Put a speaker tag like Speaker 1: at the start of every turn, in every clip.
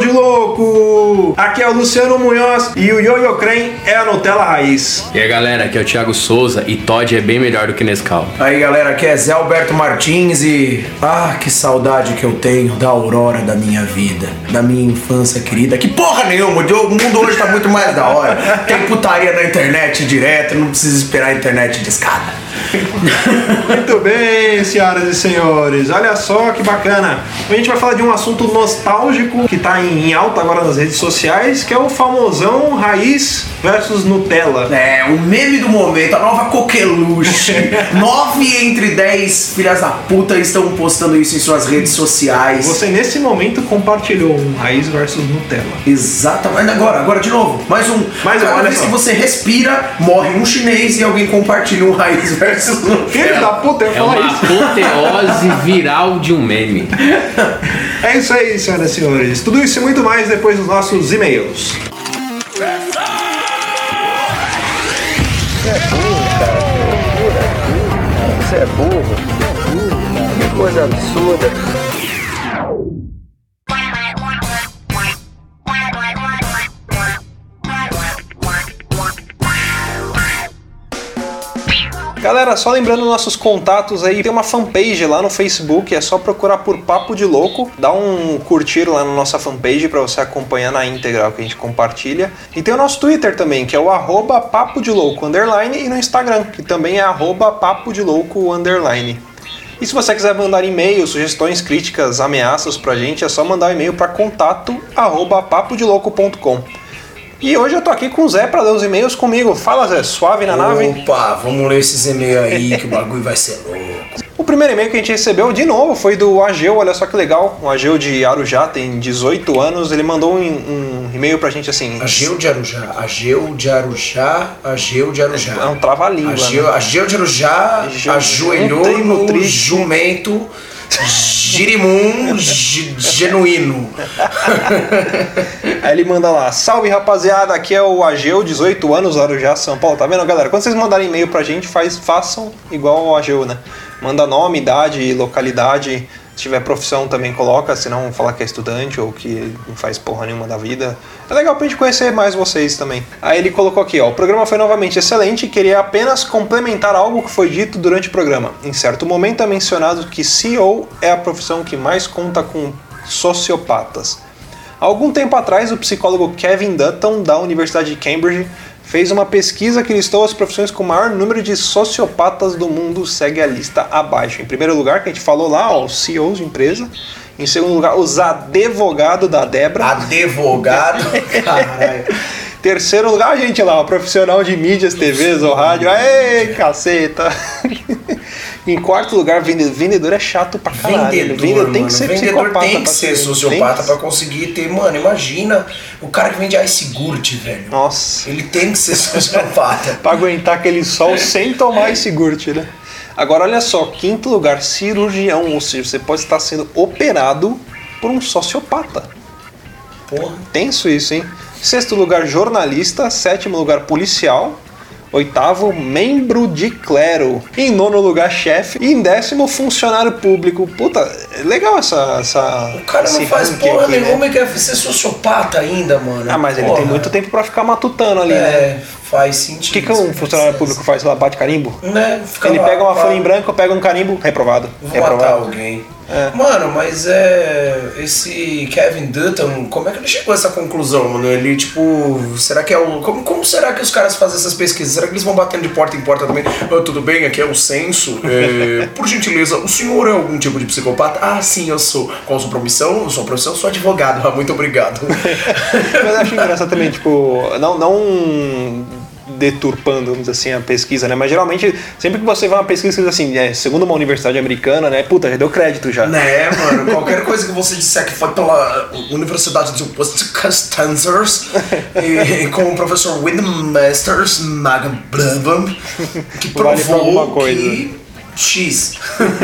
Speaker 1: de Louco! Aqui é o Luciano Munhoz e o Yoyo Crem é a Nutella Raiz.
Speaker 2: E aí galera, aqui é o Thiago Souza e Todd é bem melhor do que Nescau.
Speaker 3: Aí galera, aqui é Zé Alberto Martins e. Ah, que saudade que eu tenho da aurora da minha vida, da minha infância querida. Que porra nenhuma, o mundo hoje tá muito mais da hora. Tem putaria na internet direto, não precisa esperar a internet de escada.
Speaker 1: Muito bem, senhoras e senhores. Olha só que bacana. A gente vai falar de um assunto nostálgico que está em alta agora nas redes sociais, que é o famosão raiz versus Nutella.
Speaker 3: É, o meme do momento, a nova coqueluche. Nove entre dez filhas da puta estão postando isso em suas redes sociais.
Speaker 1: Você nesse momento compartilhou um raiz versus Nutella.
Speaker 3: Exatamente. Agora, agora de novo, mais um.
Speaker 1: Mais um, olha
Speaker 3: vez
Speaker 1: só.
Speaker 3: que você respira, morre um chinês e alguém compartilha um raiz versus Nutella.
Speaker 1: Filho da puta, eu ia
Speaker 2: É
Speaker 1: falar
Speaker 2: uma
Speaker 1: isso.
Speaker 2: apoteose viral de um meme.
Speaker 1: É isso aí, senhoras e senhores. Tudo isso e muito mais depois dos nossos e-mails.
Speaker 4: Você é burro. Que coisa absurda.
Speaker 1: Galera, só lembrando nossos contatos aí, tem uma fanpage lá no Facebook, é só procurar por Papo de Louco, dá um curtir lá na nossa fanpage para você acompanhar na íntegra o que a gente compartilha. E tem o nosso Twitter também, que é o arroba Papo de Louco underline, e no Instagram, que também é arroba Papo de Louco underline. E se você quiser mandar e-mail, sugestões, críticas, ameaças pra gente, é só mandar um e-mail para contato arroba papodelouco.com. E hoje eu tô aqui com o Zé para ler os e-mails comigo. Fala Zé, suave na nave?
Speaker 3: Opa, vamos ler esses e-mails aí que o bagulho vai ser louco.
Speaker 1: O primeiro e-mail que a gente recebeu, de novo, foi do Ageu, olha só que legal. O Ageu de Arujá tem 18 anos, ele mandou um, um e-mail pra gente assim.
Speaker 3: Ageu de Arujá, Ageu de Arujá, Ageu de Arujá.
Speaker 1: É um trava-língua.
Speaker 3: Ageu,
Speaker 1: né?
Speaker 3: Ageu de Arujá
Speaker 1: Ageu-
Speaker 3: ajoelhou
Speaker 1: no
Speaker 3: no jumento girimum ge- genuíno.
Speaker 1: Aí ele manda lá: Salve rapaziada, aqui é o Ageu, 18 anos, Arujá, São Paulo. Tá vendo, galera? Quando vocês mandarem e-mail pra gente, faz, façam igual ao Ageu, né? Manda nome, idade, localidade. Tiver profissão também coloca, senão falar que é estudante ou que não faz porra nenhuma da vida. É legal pra gente conhecer mais vocês também. Aí ele colocou aqui, ó, o programa foi novamente excelente e queria apenas complementar algo que foi dito durante o programa. Em certo momento é mencionado que CEO é a profissão que mais conta com sociopatas. Há algum tempo atrás, o psicólogo Kevin Dutton, da Universidade de Cambridge, fez uma pesquisa que listou as profissões com o maior número de sociopatas do mundo, segue a lista abaixo. Em primeiro lugar, que a gente falou lá, ó, os CEOs de empresa. Em segundo lugar, os advogados da Debra.
Speaker 3: Advogado. Caralho.
Speaker 1: Terceiro lugar, gente lá, o profissional de mídias, TVs ou rádio. Aê, caceta! em quarto lugar, vende- vendedor é chato pra caralho.
Speaker 3: Vendedor,
Speaker 1: tem
Speaker 3: mano.
Speaker 1: que ser
Speaker 3: vendedor
Speaker 1: psicopata.
Speaker 3: tem que ser sociopata
Speaker 1: tem
Speaker 3: pra
Speaker 1: que-
Speaker 3: conseguir ter, mano, imagina o cara que vende iogurte, velho.
Speaker 1: Nossa.
Speaker 3: Ele tem que ser sociopata.
Speaker 1: Pra aguentar aquele sol sem tomar iogurte, né? Agora olha só, quinto lugar, cirurgião, ou seja, você pode estar sendo operado por um sociopata.
Speaker 3: Porra.
Speaker 1: Tenso isso, hein? Sexto lugar, jornalista. Sétimo lugar, policial. Oitavo, membro de clero. Em nono lugar, chefe. E em décimo, funcionário público. Puta, é legal essa. essa
Speaker 3: O cara não faz porra
Speaker 1: aqui, né?
Speaker 3: nenhuma e quer ser sociopata ainda, mano.
Speaker 1: Ah, mas ele
Speaker 3: Porra.
Speaker 1: tem muito tempo pra ficar matutando ali, né?
Speaker 3: É, faz
Speaker 1: O
Speaker 3: sentido.
Speaker 1: que, que um funcionário público faz lá? Bate carimbo?
Speaker 3: Né? Fica
Speaker 1: Ele
Speaker 3: lá,
Speaker 1: pega uma folha em branco, pega um carimbo, reprovado.
Speaker 3: Vou matar
Speaker 1: reprovado.
Speaker 3: alguém.
Speaker 1: É.
Speaker 3: Mano, mas é. Esse Kevin Dutton, como é que ele chegou a essa conclusão, mano? Ele, tipo, será que é o. Como, como será que os caras fazem essas pesquisas? Será que eles vão batendo de porta em porta também? Ah, tudo bem, aqui é o censo. É, por gentileza, o senhor é algum tipo de psicopata? Ah, sim, eu sou. Qual a sua profissão? Sua profissão? Sou advogado. Ah, muito obrigado.
Speaker 1: Mas eu acho engraçado também, tipo, não, não deturpando, vamos dizer assim, a pesquisa, né? Mas geralmente, sempre que você vai uma pesquisa assim, é, segundo uma universidade americana, né? Puta, já deu crédito já.
Speaker 3: Né, mano? Qualquer coisa que você disser que foi pela Universidade de Wisconsin e com o professor Wyndham Masters Magablabam, que
Speaker 1: Vale
Speaker 3: provou
Speaker 1: coisa.
Speaker 3: que X.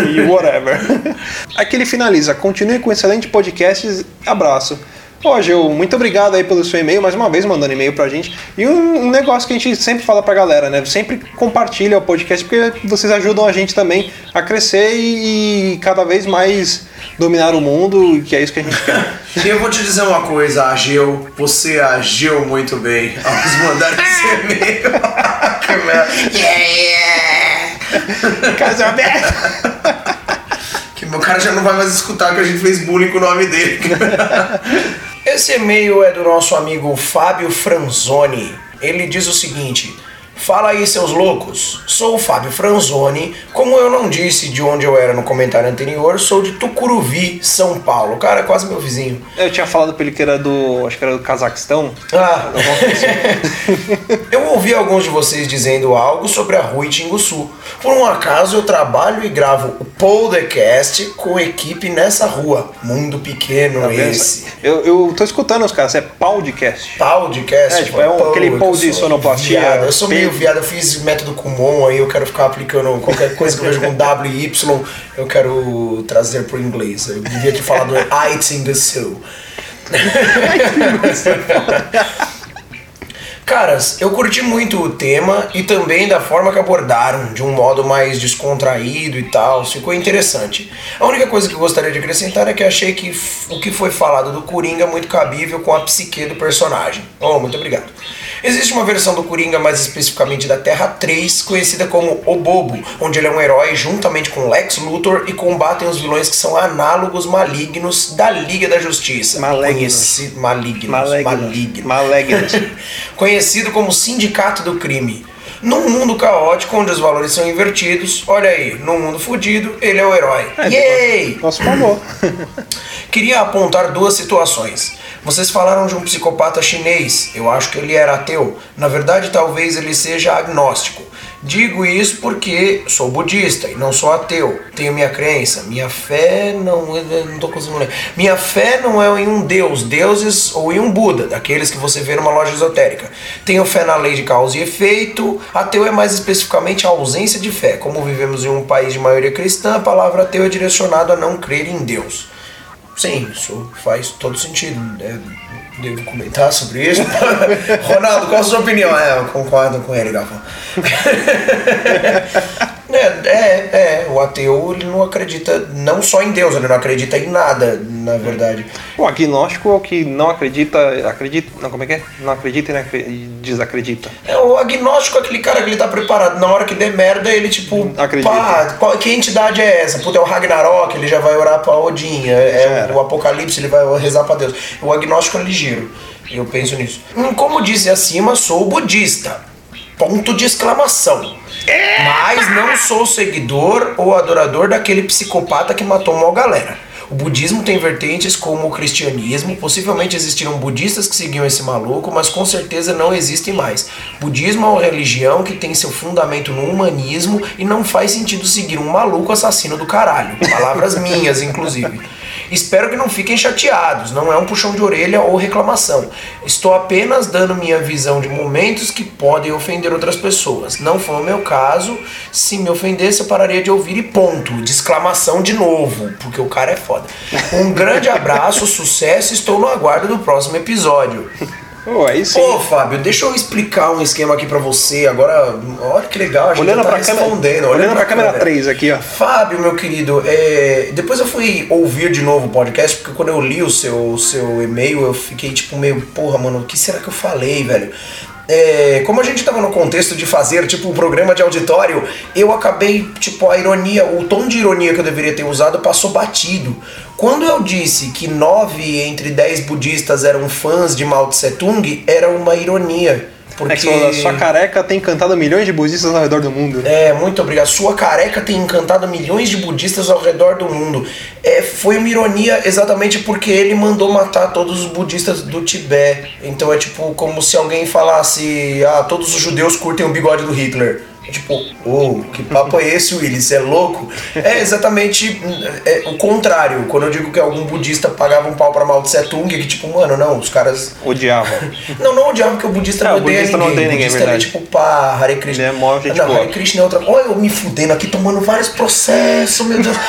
Speaker 1: e whatever. Aqui ele finaliza. Continue com excelente podcast. Abraço. Ô, Ageu, muito obrigado aí pelo seu e-mail, mais uma vez mandando e-mail pra gente. E um, um negócio que a gente sempre fala pra galera, né? Sempre compartilha o podcast, porque vocês ajudam a gente também a crescer e, e cada vez mais dominar o mundo, que é isso que a gente quer.
Speaker 3: E eu vou te dizer uma coisa, Ageu, você agiu muito bem ao nos mandar esse e-mail. que merda. Yeah, yeah.
Speaker 1: Casa aberta!
Speaker 3: Meu cara já não vai mais escutar que a gente fez bullying com o nome dele. Esse e-mail é do nosso amigo Fábio Franzoni. Ele diz o seguinte: Fala aí, seus loucos. Sou o Fábio Franzoni. Como eu não disse de onde eu era no comentário anterior, sou de Tucuruvi, São Paulo. Cara, é quase meu vizinho.
Speaker 1: Eu tinha falado pra ele que era do. Acho que era do Cazaquistão.
Speaker 3: Ah, eu ouvi alguns de vocês dizendo algo sobre a Rui Tinguçu. Por um acaso, eu trabalho e gravo o podcast com equipe nessa rua. Mundo pequeno
Speaker 1: Tá
Speaker 3: esse.
Speaker 1: Eu, eu tô escutando os caras, é podcast.
Speaker 3: Podcast.
Speaker 1: É, tipo, é um- aquele
Speaker 3: que
Speaker 1: pau de sonoplastia.
Speaker 3: Eu sou meio. Viado, eu fiz método Kumon, aí eu quero ficar aplicando qualquer coisa que eu vejo com W e Y, eu quero trazer pro inglês. Eu devia ter falado It in the Soul. Caras, eu curti muito o tema e também da forma que abordaram, de um modo mais descontraído e tal, ficou interessante. A única coisa que eu gostaria de acrescentar é que achei que o que foi falado do Coringa é muito cabível com a psique do personagem. Oh, muito obrigado. Existe uma versão do Coringa, mais especificamente da Terra 3, conhecida como O Bobo, onde ele é um herói juntamente com Lex Luthor e combatem os vilões que são análogos malignos da Liga da Justiça.
Speaker 1: Malignos.
Speaker 3: Conheci- Malignos.
Speaker 1: Malignos.
Speaker 3: Malignos.
Speaker 1: Malignos.
Speaker 3: Conhecido como Sindicato do Crime. Num mundo caótico onde os valores são invertidos, olha aí, num mundo fudido, ele é o herói. Yay!
Speaker 1: Nosso favor.
Speaker 3: Queria apontar duas situações. Vocês falaram de um psicopata chinês. Eu acho que ele era ateu. Na verdade, talvez ele seja agnóstico. Digo isso porque sou budista e não sou ateu. Tenho minha crença. Minha fé não. eu Não tô conseguindo ler. Minha fé não é em um deus, deuses ou em um Buda, daqueles que você vê numa loja esotérica. Tenho fé na lei de causa e efeito. Ateu é mais especificamente a ausência de fé. Como vivemos em um país de maioria cristã, a palavra ateu é direcionada a não crer em Deus. Sim, isso faz todo sentido. né? Devo comentar sobre isso. Ronaldo, qual a sua opinião? É, eu concordo com ele, Gafão. é, é, o ateu ele não acredita não só em Deus, ele não acredita em nada, na verdade.
Speaker 1: O agnóstico é o que não acredita, acredita, não, como é que é? Não acredita e desacredita.
Speaker 3: É, o agnóstico é aquele cara que ele tá preparado. Na hora que der merda, ele tipo.
Speaker 1: Acredita.
Speaker 3: Pá, qual- que entidade é essa? Puta, é o Ragnarok, ele já vai orar pra Odin. É, é o Apocalipse, ele vai rezar pra Deus. O agnóstico é ligeiro. Eu penso nisso. Hum, Como disse acima, sou budista. Ponto de exclamação. Mas não sou seguidor ou adorador daquele psicopata que matou uma galera. O budismo tem vertentes como o cristianismo, possivelmente existiram budistas que seguiam esse maluco, mas com certeza não existem mais. Budismo é uma religião que tem seu fundamento no humanismo e não faz sentido seguir um maluco assassino do caralho. Palavras minhas, inclusive. Espero que não fiquem chateados, não é um puxão de orelha ou reclamação. Estou apenas dando minha visão de momentos que podem ofender outras pessoas. Não foi o meu caso. Se me ofendesse, eu pararia de ouvir e ponto. De exclamação de novo, porque o cara é foda. Um grande abraço, sucesso. Estou no aguardo do próximo episódio.
Speaker 1: Oh, aí sim.
Speaker 3: Ô, Fábio, deixa eu explicar um esquema aqui pra você. Agora, olha que legal, a gente
Speaker 1: olhando
Speaker 3: tá
Speaker 1: pra câmera,
Speaker 3: respondendo.
Speaker 1: olhando pra câmera 3 aqui, ó.
Speaker 3: Fábio, meu querido, é, depois eu fui ouvir de novo o podcast, porque quando eu li o seu, seu e-mail, eu fiquei tipo meio, porra, mano, o que será que eu falei, velho? É, como a gente tava no contexto de fazer, tipo, um programa de auditório, eu acabei, tipo, a ironia, o tom de ironia que eu deveria ter usado passou batido. Quando eu disse que nove entre dez budistas eram fãs de Mao Tse Tung, era uma ironia. Porque...
Speaker 1: É que você falou, sua careca tem encantado milhões de budistas ao redor do mundo.
Speaker 3: É, muito obrigado. Sua careca tem encantado milhões de budistas ao redor do mundo. É, foi uma ironia exatamente porque ele mandou matar todos os budistas do Tibete. Então é tipo como se alguém falasse: ah, todos os judeus curtem o bigode do Hitler. É tipo, ô, que papo é esse, Willis? É louco? É exatamente é, o contrário. Quando eu digo que algum budista pagava um pau pra Mao Tse Tung, que tipo, mano, não, os caras.
Speaker 1: Odiava.
Speaker 3: Não, não odiava porque o budista
Speaker 1: É,
Speaker 3: não odeia
Speaker 1: budista
Speaker 3: ninguém.
Speaker 1: não odeia ninguém,
Speaker 3: o budista é tipo, pá, Hare Krishna.
Speaker 1: Ele é mó gente
Speaker 3: não,
Speaker 1: boa.
Speaker 3: Hare Krishna é outra Olha eu me fudendo aqui, tomando vários processos, meu Deus.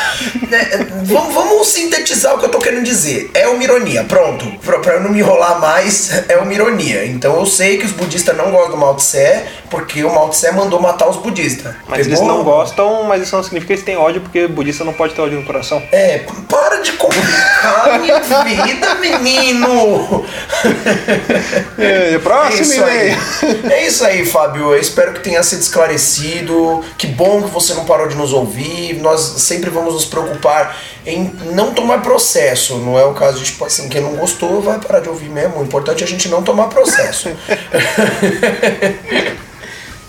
Speaker 3: É, vamos, vamos sintetizar o que eu tô querendo dizer. É uma ironia, pronto. Pra, pra eu não me enrolar mais, é uma ironia. Então eu sei que os budistas não gostam do Mao Tse, porque o Mao Tse mandou matar os budistas.
Speaker 1: Mas eles não gostam, mas isso não significa que eles têm ódio, porque budista não pode ter ódio no coração.
Speaker 3: É, para de complicar minha vida, menino!
Speaker 1: É, próximo
Speaker 3: isso aí. É isso aí, Fábio. Eu espero que tenha sido esclarecido. Que bom que você não parou de nos ouvir. Nós sempre vamos nos preocupar em não tomar processo. Não é o caso de, tipo assim, quem não gostou vai parar de ouvir mesmo. O importante é a gente não tomar processo.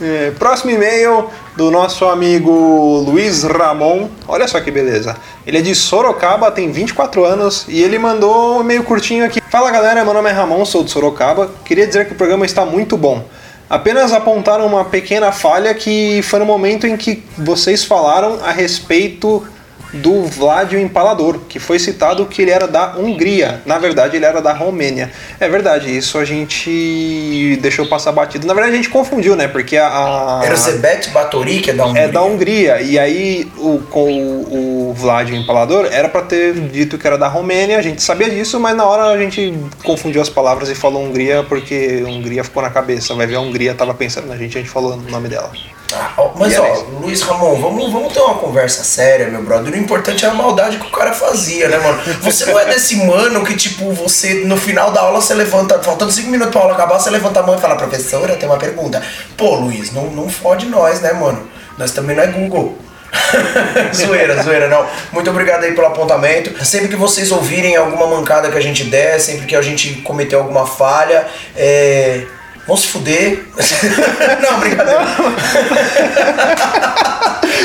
Speaker 1: É, próximo e-mail do nosso amigo Luiz Ramon. Olha só que beleza. Ele é de Sorocaba, tem 24 anos e ele mandou um e-mail curtinho aqui. Fala galera, meu nome é Ramon, sou de Sorocaba. Queria dizer que o programa está muito bom. Apenas apontaram uma pequena falha que foi no momento em que vocês falaram a respeito do Vlad o Empalador, que foi citado que ele era da Hungria. Na verdade, ele era da Romênia. É verdade, isso a gente deixou passar batido. Na verdade, a gente confundiu, né? Porque a. a-
Speaker 3: Era Zebet Batory, que é da Hungria.
Speaker 1: é da Hungria. E aí o, com o, o Vlad o Empalador era pra ter dito que era da Romênia, a gente sabia disso, mas na hora a gente confundiu as palavras e falou Hungria porque Hungria ficou na cabeça. Vai ver, a Hungria tava pensando na gente, a gente falou o nome dela.
Speaker 3: Ah, mas
Speaker 1: E
Speaker 3: ó. Luiz Ramon, vamos, vamos ter uma conversa séria, meu brother. O importante é a maldade que o cara fazia, né, mano? Você não é desse mano que, tipo, você no final da aula você levanta, faltando cinco minutos pra aula acabar, você levanta a mão e fala, professora, tem uma pergunta. Pô, Luiz, não, não fode nós, né, mano? Nós também não é Google. zoeira, zoeira, não. Muito obrigado aí pelo apontamento. Sempre que vocês ouvirem alguma mancada que a gente der, sempre que a gente cometer alguma falha, é. Vão se fuder. não, brincadeira.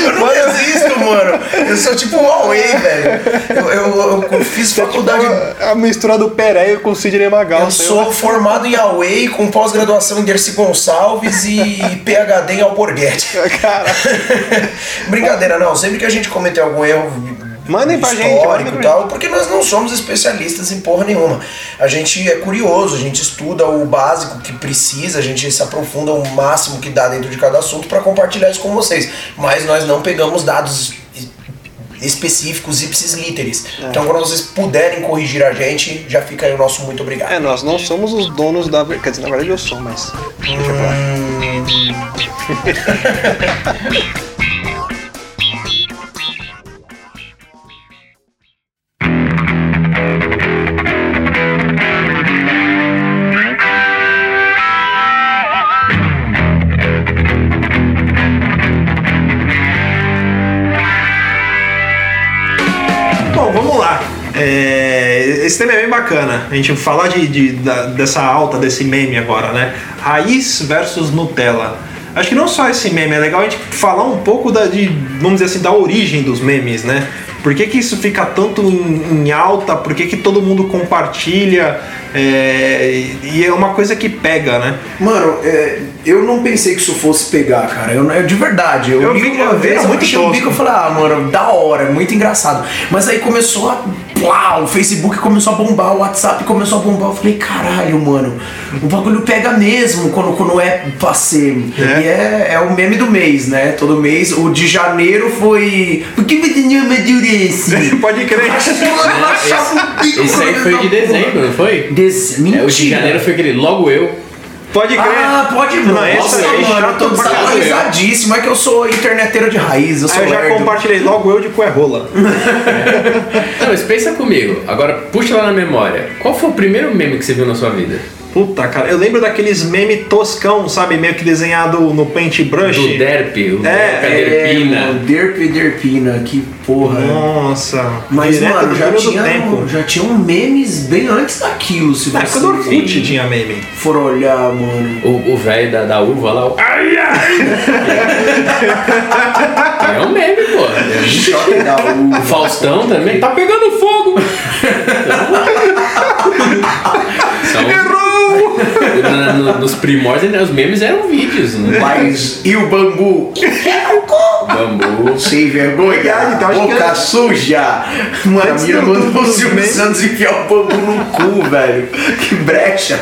Speaker 3: Eu não resisto, mano. Eu sou tipo um Huawei, velho. Eu, eu- eu fiz faculdade.
Speaker 1: A, a mistura do Pereio com o Sidney Magal.
Speaker 3: Eu sou formado em Huawei, com pós-graduação em Dercy Gonçalves e PhD em Alborguete.
Speaker 1: Cara,
Speaker 3: Brincadeira, não. Sempre que a gente cometer algum erro
Speaker 1: Mandem pra gente,
Speaker 3: histórico e tal, porque nós não somos especialistas em porra nenhuma. A gente é curioso, a gente estuda o básico que precisa, a gente se aprofunda o máximo que dá dentro de cada assunto para compartilhar isso com vocês. Mas nós não pegamos dados específicos ipsis literis.
Speaker 1: É.
Speaker 3: Então quando vocês puderem corrigir a gente, já fica aí o nosso muito obrigado.
Speaker 1: é, nós não somos os donos da. Quer dizer, na verdade eu sou, mas. Deixa pra lá. esse tema é bem bacana. A gente falar de, de- da- dessa alta, desse meme agora, né? Raiz versus Nutella. Acho que não só esse meme, é legal a gente falar um pouco da, de, vamos dizer assim, da origem dos memes, né? Por que, que isso fica tanto em, em alta? Por que, que todo mundo compartilha? É, e é uma coisa que pega, né?
Speaker 3: Mano, é, eu não pensei que isso fosse pegar, cara. Eu, eu- de verdade. Eu,
Speaker 1: Eu vi-
Speaker 3: uma
Speaker 1: eu vi,
Speaker 3: vez, eu
Speaker 1: muito
Speaker 3: achei no
Speaker 1: tosco.
Speaker 3: bico e falei, ah, mano, da hora, muito engraçado. Mas aí começou a. Plá, o Facebook começou a bombar, o WhatsApp começou a bombar. Eu falei, caralho, mano, o bagulho pega mesmo quando, quando é pra ser.
Speaker 1: É.
Speaker 3: E é, é o meme do mês, né? Todo mês. O de janeiro foi. Por que você não amadurece?
Speaker 1: Pode crer.
Speaker 3: Mano, bico
Speaker 2: Esse aí foi de dezembro, não foi?
Speaker 3: Desse,
Speaker 2: É, o de
Speaker 3: mentira.
Speaker 2: janeiro foi aquele logo eu.
Speaker 1: Pode crer.
Speaker 3: Ah, pode
Speaker 1: Não,
Speaker 3: Nossa,
Speaker 1: esse aí é
Speaker 3: mano, eu tô
Speaker 1: chato pra caralho.
Speaker 3: É que eu sou interneteiro de raiz, eu sou
Speaker 1: Aí eu já
Speaker 3: lerdo.
Speaker 1: compartilhei logo eu de cuerrola.
Speaker 2: Não, mas pensa comigo. Agora puxa lá na memória. Qual foi o primeiro meme que você viu na sua vida?
Speaker 1: Puta, cara, eu lembro daqueles meme toscão, sabe? Meio que desenhado no paintbrush.
Speaker 2: Do Derp, o
Speaker 1: É,
Speaker 2: Derp,
Speaker 3: É,
Speaker 2: Derpina.
Speaker 3: mano, Derp e Derpina, que porra.
Speaker 1: Nossa.
Speaker 3: Mas,
Speaker 1: direto
Speaker 3: mano, já tinha,
Speaker 1: tempo.
Speaker 3: já tinham memes bem antes daquilo, se
Speaker 1: Na época do
Speaker 3: você
Speaker 1: Orkut tinha meme.
Speaker 3: for olhar, mano.
Speaker 2: O o velho da, da uva lá, o ai ai! é um meme, pô. É um
Speaker 3: Choque da
Speaker 2: O
Speaker 3: uva.
Speaker 2: Faustão também tá pegando fogo. São,
Speaker 1: Errou!
Speaker 2: Na- no- nos primórdios, né, os memes eram vídeos, né?
Speaker 3: Mas e o bambu?
Speaker 2: Bambu.
Speaker 3: Sem vergonha,
Speaker 1: então acho que
Speaker 3: boca
Speaker 1: era-
Speaker 3: suja. Mano, mandou o
Speaker 1: dos
Speaker 3: Silvio
Speaker 1: memes-
Speaker 3: Santos enfiar o bambu no cu, velho. Que brecha.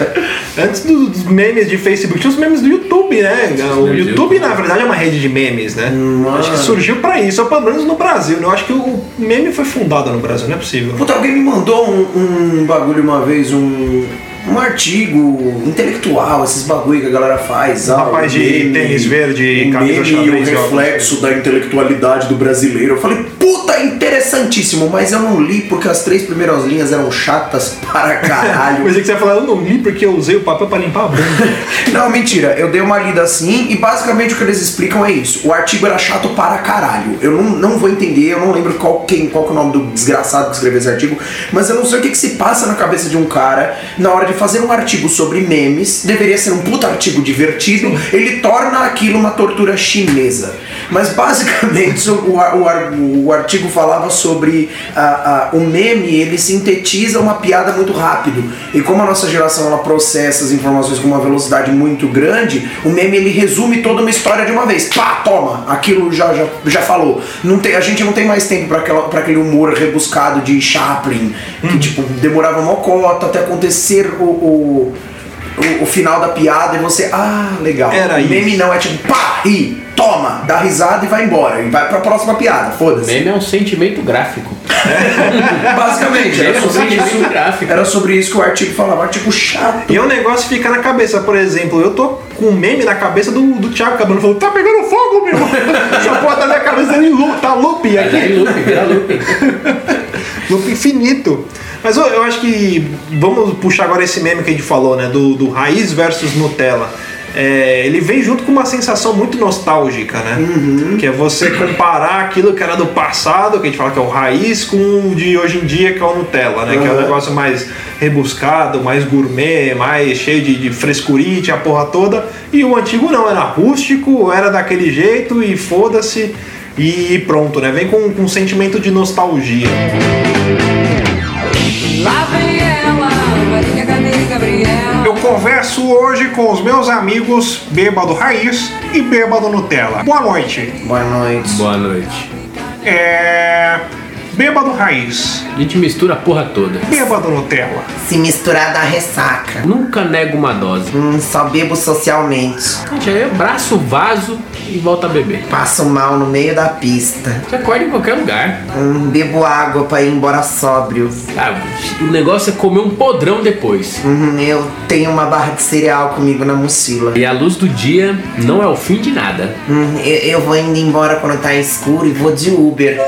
Speaker 1: Antes dos memes de Facebook, tinha os memes do YouTube, né? O YouTube,
Speaker 2: YouTube.
Speaker 1: na verdade, é uma rede de memes, né?
Speaker 3: Mano.
Speaker 1: Acho que surgiu pra isso, ou pelo menos no Brasil. né? Eu acho que o meme foi fundado no Brasil, não é possível.
Speaker 3: Puta, alguém me mandou um, um bagulho uma vez, um, um artigo intelectual, esses bagulho que a galera faz.
Speaker 1: Um
Speaker 3: ah,
Speaker 1: rapaz de tênis verde,
Speaker 3: o
Speaker 1: camisa
Speaker 3: meme o reflexo da intelectualidade do brasileiro. Eu falei, puta, interessantíssimo, mas eu não li porque as três primeiras linhas eram chatas para caralho.
Speaker 1: Pensei que você ia falar, eu não li porque eu usei o papel pra limpar a bunda.
Speaker 3: Não, mentira. Eu dei uma lida assim e basicamente o que eles explicam é isso. O artigo era chato para caralho. Eu não, não vou entender, eu não lembro qual, quem, qual que é o nome do desgraçado que escreveu esse artigo, mas eu não sei o que, que se passa na cabeça de um cara na hora de fazer um artigo sobre memes. Deveria ser um puta artigo divertido. Ele torna aquilo uma tortura chinesa. Mas basicamente o, o, o artigo falava sobre a- a- o meme, ele sintetiza uma piada muito rápido. E como a nossa geração ela processa as informações com uma velocidade muito grande, o meme ele resume toda uma história de uma vez. Pá, toma, aquilo já, já, já falou. Não tem, a gente não tem mais tempo para aquele humor rebuscado de Chaplin, que tipo, demorava uma cota até acontecer o, o, o- o final da piada e você, ah, legal.
Speaker 1: Era
Speaker 3: o meme
Speaker 1: isso.
Speaker 3: não é tipo, pá, ri, toma, dá risada e vai embora. E vai pra próxima piada, foda-se.
Speaker 2: Meme é um sentimento gráfico.
Speaker 3: Basicamente,
Speaker 2: Meme
Speaker 3: era
Speaker 2: é um
Speaker 3: sobre, isso,
Speaker 2: gráfico.
Speaker 3: era sobre isso que o artigo falava. Artigo chato.
Speaker 1: E o negócio fica na cabeça, por exemplo, eu tô com um meme na cabeça do, do Thiago Cabano falando, tá pegando fogo, meu! Essa porra tá na minha cabeça ele lu- tá loop
Speaker 2: Vira
Speaker 1: aqui,
Speaker 2: loop, vira loop.
Speaker 1: loop infinito. Mas eu, eu acho que vamos puxar agora esse meme que a gente falou, né? Do, do raiz versus Nutella. É, ele vem junto com uma sensação muito nostálgica, né? Que é você comparar aquilo que era do passado, que a gente fala que é o raiz, com o de hoje em dia, que é o Nutella, né? Que é um
Speaker 3: Uhum.
Speaker 1: negócio mais rebuscado, mais gourmet, mais cheio de, de frescurite, a porra toda. E o antigo não, era rústico, era daquele jeito e foda-se. E pronto, né? Vem com, com um sentimento de nostalgia.
Speaker 5: Lá vem
Speaker 1: converso hoje com os meus amigos Bêbado Raiz e Bêbado Nutella. Boa noite.
Speaker 3: Boa noite.
Speaker 2: Boa noite.
Speaker 1: É. Bêbado Raiz,
Speaker 2: A gente mistura a porra toda.
Speaker 1: Bêbado Nutella.
Speaker 6: Se misturar dá ressaca.
Speaker 2: Nunca nego uma dose.
Speaker 6: Hum, só bebo socialmente.
Speaker 2: A gente aí abraça o vaso e volta a beber.
Speaker 6: Passo mal no meio da pista.
Speaker 2: Você acorda em qualquer lugar.
Speaker 6: Hum, bebo água pra ir embora sóbrio.
Speaker 2: Ah, o negócio é comer um podrão depois.
Speaker 6: Hum, eu tenho uma barra de cereal comigo na mochila.
Speaker 2: E a luz do dia não é o fim de nada.
Speaker 6: Hum, eu, eu vou indo embora quando tá escuro e vou de Uber.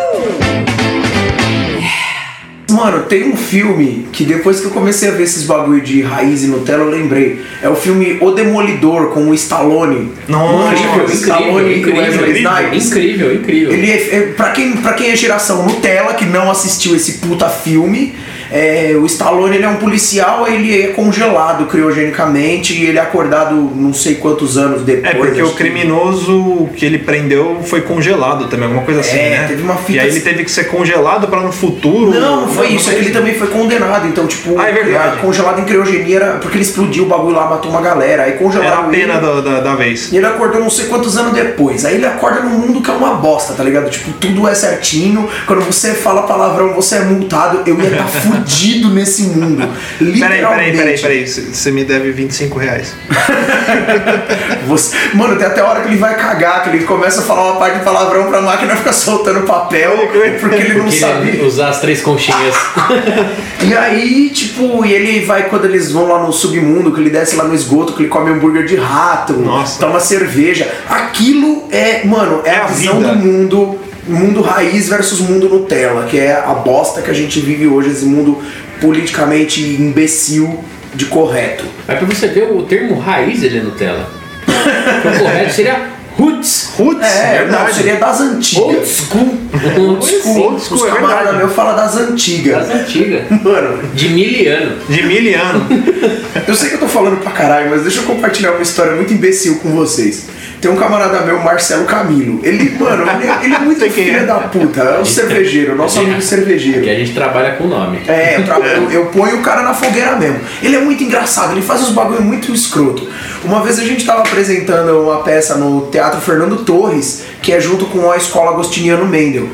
Speaker 3: Mano, tem um filme que depois que eu comecei a ver esses bagulho de raiz e Nutella, eu lembrei. É o filme O Demolidor com o Stallone.
Speaker 1: Nossa,
Speaker 2: Incrível,
Speaker 3: o Stallone
Speaker 2: incrível,
Speaker 3: e
Speaker 2: incrível, incrível, incrível, incrível.
Speaker 3: Ele é, é pra, quem, pra quem é geração Nutella, que não assistiu esse puta filme, é, o Stallone ele é um policial, ele é congelado criogenicamente e ele é acordado não sei quantos anos depois.
Speaker 1: É, porque o
Speaker 3: que-
Speaker 1: criminoso que ele prendeu foi congelado também, alguma coisa assim,
Speaker 3: É,
Speaker 1: né?
Speaker 3: teve uma fita
Speaker 1: E aí ele
Speaker 3: assim.
Speaker 1: teve que ser congelado pra no futuro.
Speaker 3: Não, não foi
Speaker 1: Uma
Speaker 3: isso, é que ele também foi condenado, então, tipo,
Speaker 1: Ah, é verdade.
Speaker 3: congelado em criogenia era porque ele explodiu o bagulho lá, matou uma galera, aí
Speaker 1: Era
Speaker 3: congelaram
Speaker 1: a pena
Speaker 3: ele.
Speaker 1: da, da, da vez.
Speaker 3: E ele acordou não sei quantos anos depois. Aí ele acorda num mundo que é uma bosta, tá ligado? Tipo, tudo é certinho. Quando você fala palavrão, você é multado. Eu ia estar fudido nesse mundo.
Speaker 1: Peraí, peraí, peraí, peraí. Você me deve 25 reais.
Speaker 3: Você... Mano, tem até a hora que ele vai cagar, que ele começa a falar uma parte de palavrão pra máquina ficar soltando papel, porque ele não
Speaker 2: Porque
Speaker 3: sabia.
Speaker 2: ele usar as três conchinhas.
Speaker 3: E aí, tipo, e ele vai quando eles vão lá no submundo, que ele desce lá no esgoto, que ele come hambúrguer de rato,
Speaker 1: Nossa.
Speaker 3: toma cerveja. Aquilo é, mano, é,
Speaker 1: É
Speaker 3: a
Speaker 1: a
Speaker 3: visão
Speaker 1: vida.
Speaker 3: do mundo, mundo raiz versus mundo Nutella, que é a bosta que a gente vive hoje, esse mundo politicamente imbecil de correto.
Speaker 2: Mas pra você ver, o termo raiz ele é Nutella. o correto seria roots.
Speaker 1: Putz,
Speaker 3: É,
Speaker 1: verdade.
Speaker 3: não, seria das
Speaker 2: Old
Speaker 3: antigas.
Speaker 2: school. Old school.
Speaker 1: Old school,
Speaker 3: Os
Speaker 1: é verdade.
Speaker 3: meus falam das antigas.
Speaker 2: Das antigas.
Speaker 3: Mano,
Speaker 2: De miliano.
Speaker 1: De miliano.
Speaker 3: eu sei que eu tô falando pra caralho, mas deixa eu compartilhar uma história muito imbecil com vocês. Tem um camarada meu, Marcelo Camilo. Ele, mano, ele, é- ele é muito filho
Speaker 1: é.
Speaker 3: da puta. É o cervejeiro, nosso amigo cervejeiro.
Speaker 2: Que a gente trabalha com nome.
Speaker 3: É, eu, tra- eu, eu ponho o cara na fogueira mesmo. Ele é muito engraçado, ele faz uns bagulho muito escroto. Uma vez a gente tava apresentando uma peça no Teatro Fernando Torres, que é junto com a Escola Agostiniano Mendel.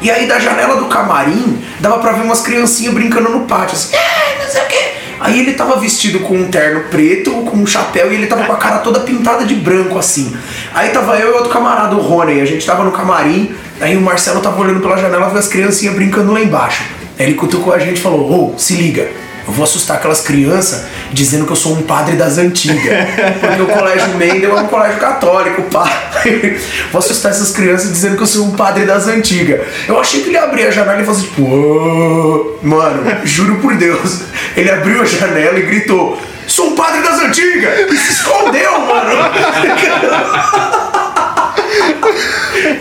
Speaker 3: E aí da janela do camarim, dava pra ver umas criancinhas brincando no pátio, assim, é, não sei o quê. Aí ele tava vestido com um terno preto, com um chapéu, e ele tava com a cara toda pintada de branco, assim. Aí tava eu e outro camarada, o Rony, a gente tava no camarim, aí o Marcelo tava olhando pela janela, viu as criancinhas brincando lá embaixo. Aí ele cutucou a gente e falou, ô, se liga, eu vou assustar aquelas crianças dizendo que eu sou um padre das antigas. Porque o colégio Mendel é um colégio católico, pá. Vou assustar essas crianças dizendo que eu sou um padre das antigas. Eu achei que ele ia abrir a janela e fosse tipo, mano, juro por Deus. Ele abriu a janela e gritou: Sou um padre das antigas! E se escondeu, mano!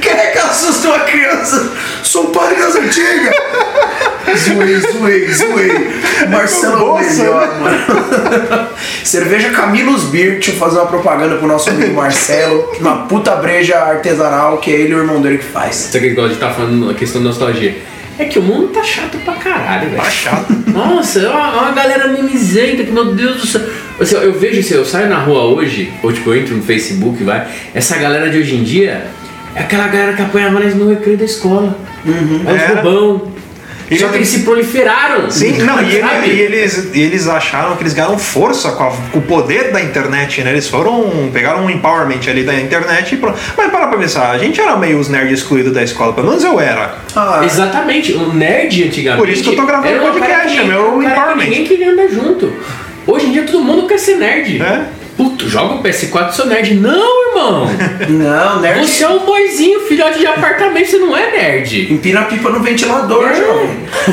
Speaker 3: Quem é que assusta uma criança? Sou padre das antigas! Zoei, zoei, zoei. Marcelo é melhor, mano. Cerveja Camilos Beer, deixa eu fazer uma propaganda pro nosso amigo Marcelo. Uma puta breja artesanal que é ele e o irmão dele que faz.
Speaker 2: Isso aqui que a gente tá falando, a questão da nostalgia. É que o mundo tá chato pra caralho, velho.
Speaker 1: Tá chato.
Speaker 2: Nossa, é uma, é uma galera mimizenta que, meu Deus do céu. Assim, eu vejo, assim, eu saio na rua hoje, ou tipo, eu entro no Facebook, vai. Essa galera de hoje em dia é aquela galera que apanhava nós no recreio da escola. É os bobão.
Speaker 1: E
Speaker 2: Só que eles se proliferaram.
Speaker 1: Sim, não, e, ele- e eles, e eles acharam que eles ganharam força com, a- com o poder da internet, né? Eles foram. pegaram um empowerment ali da internet e pronto. Mas para pra pensar, a gente era meio os nerds excluídos da escola, pelo menos eu era.
Speaker 3: Ah,
Speaker 2: Exatamente, o nerd antigamente.
Speaker 1: Por isso que eu tô gravando podcast, é meu
Speaker 2: um cara que
Speaker 1: empowerment.
Speaker 2: Ninguém queria andar junto. Hoje em dia todo mundo quer ser nerd.
Speaker 1: É?
Speaker 2: Puto, joga o PS4 seu nerd. Não, irmão!
Speaker 3: não, nerd.
Speaker 2: Você é um boizinho, filhote de apartamento, você não é nerd.
Speaker 3: Empina a pipa no ventilador, jovem.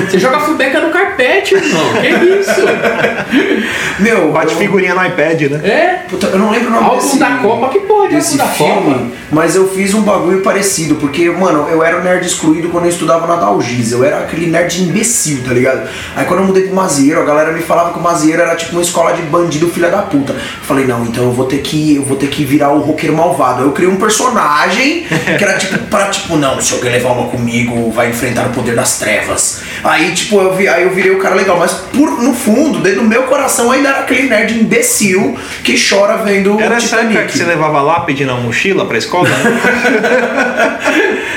Speaker 2: Você joga fubeca no carpete, irmão. Que isso?
Speaker 3: Meu,
Speaker 1: Bate
Speaker 3: eu-
Speaker 1: figurinha no iPad, né?
Speaker 2: É.
Speaker 3: Puta, eu não lembro o nome
Speaker 2: Álbum
Speaker 3: desse,
Speaker 2: da Copa, que porra de álbum da
Speaker 3: filme,
Speaker 2: Copa?
Speaker 3: mas eu fiz um bagulho parecido, porque, mano, eu era um nerd excluído quando eu estudava na Dalgisa, eu era aquele nerd imbecil, tá ligado? Aí quando eu mudei pro Mazieiro, a galera me falava que o Mazieiro era tipo uma escola de bandido filha da puta. Eu falei, não, então eu vou ter que, eu vou ter que virar o roqueiro malvado. Eu criei um personagem que era tipo, pra tipo, não, se alguém levar uma comigo, vai enfrentar o poder das trevas. Aí, tipo, eu vi, aí eu virei o cara legal, mas por, no fundo, dentro do meu coração ainda era aquele nerd imbecil que chora vendo
Speaker 1: Era essa
Speaker 3: Titanic.
Speaker 1: que você levava lápide na mochila pra escola?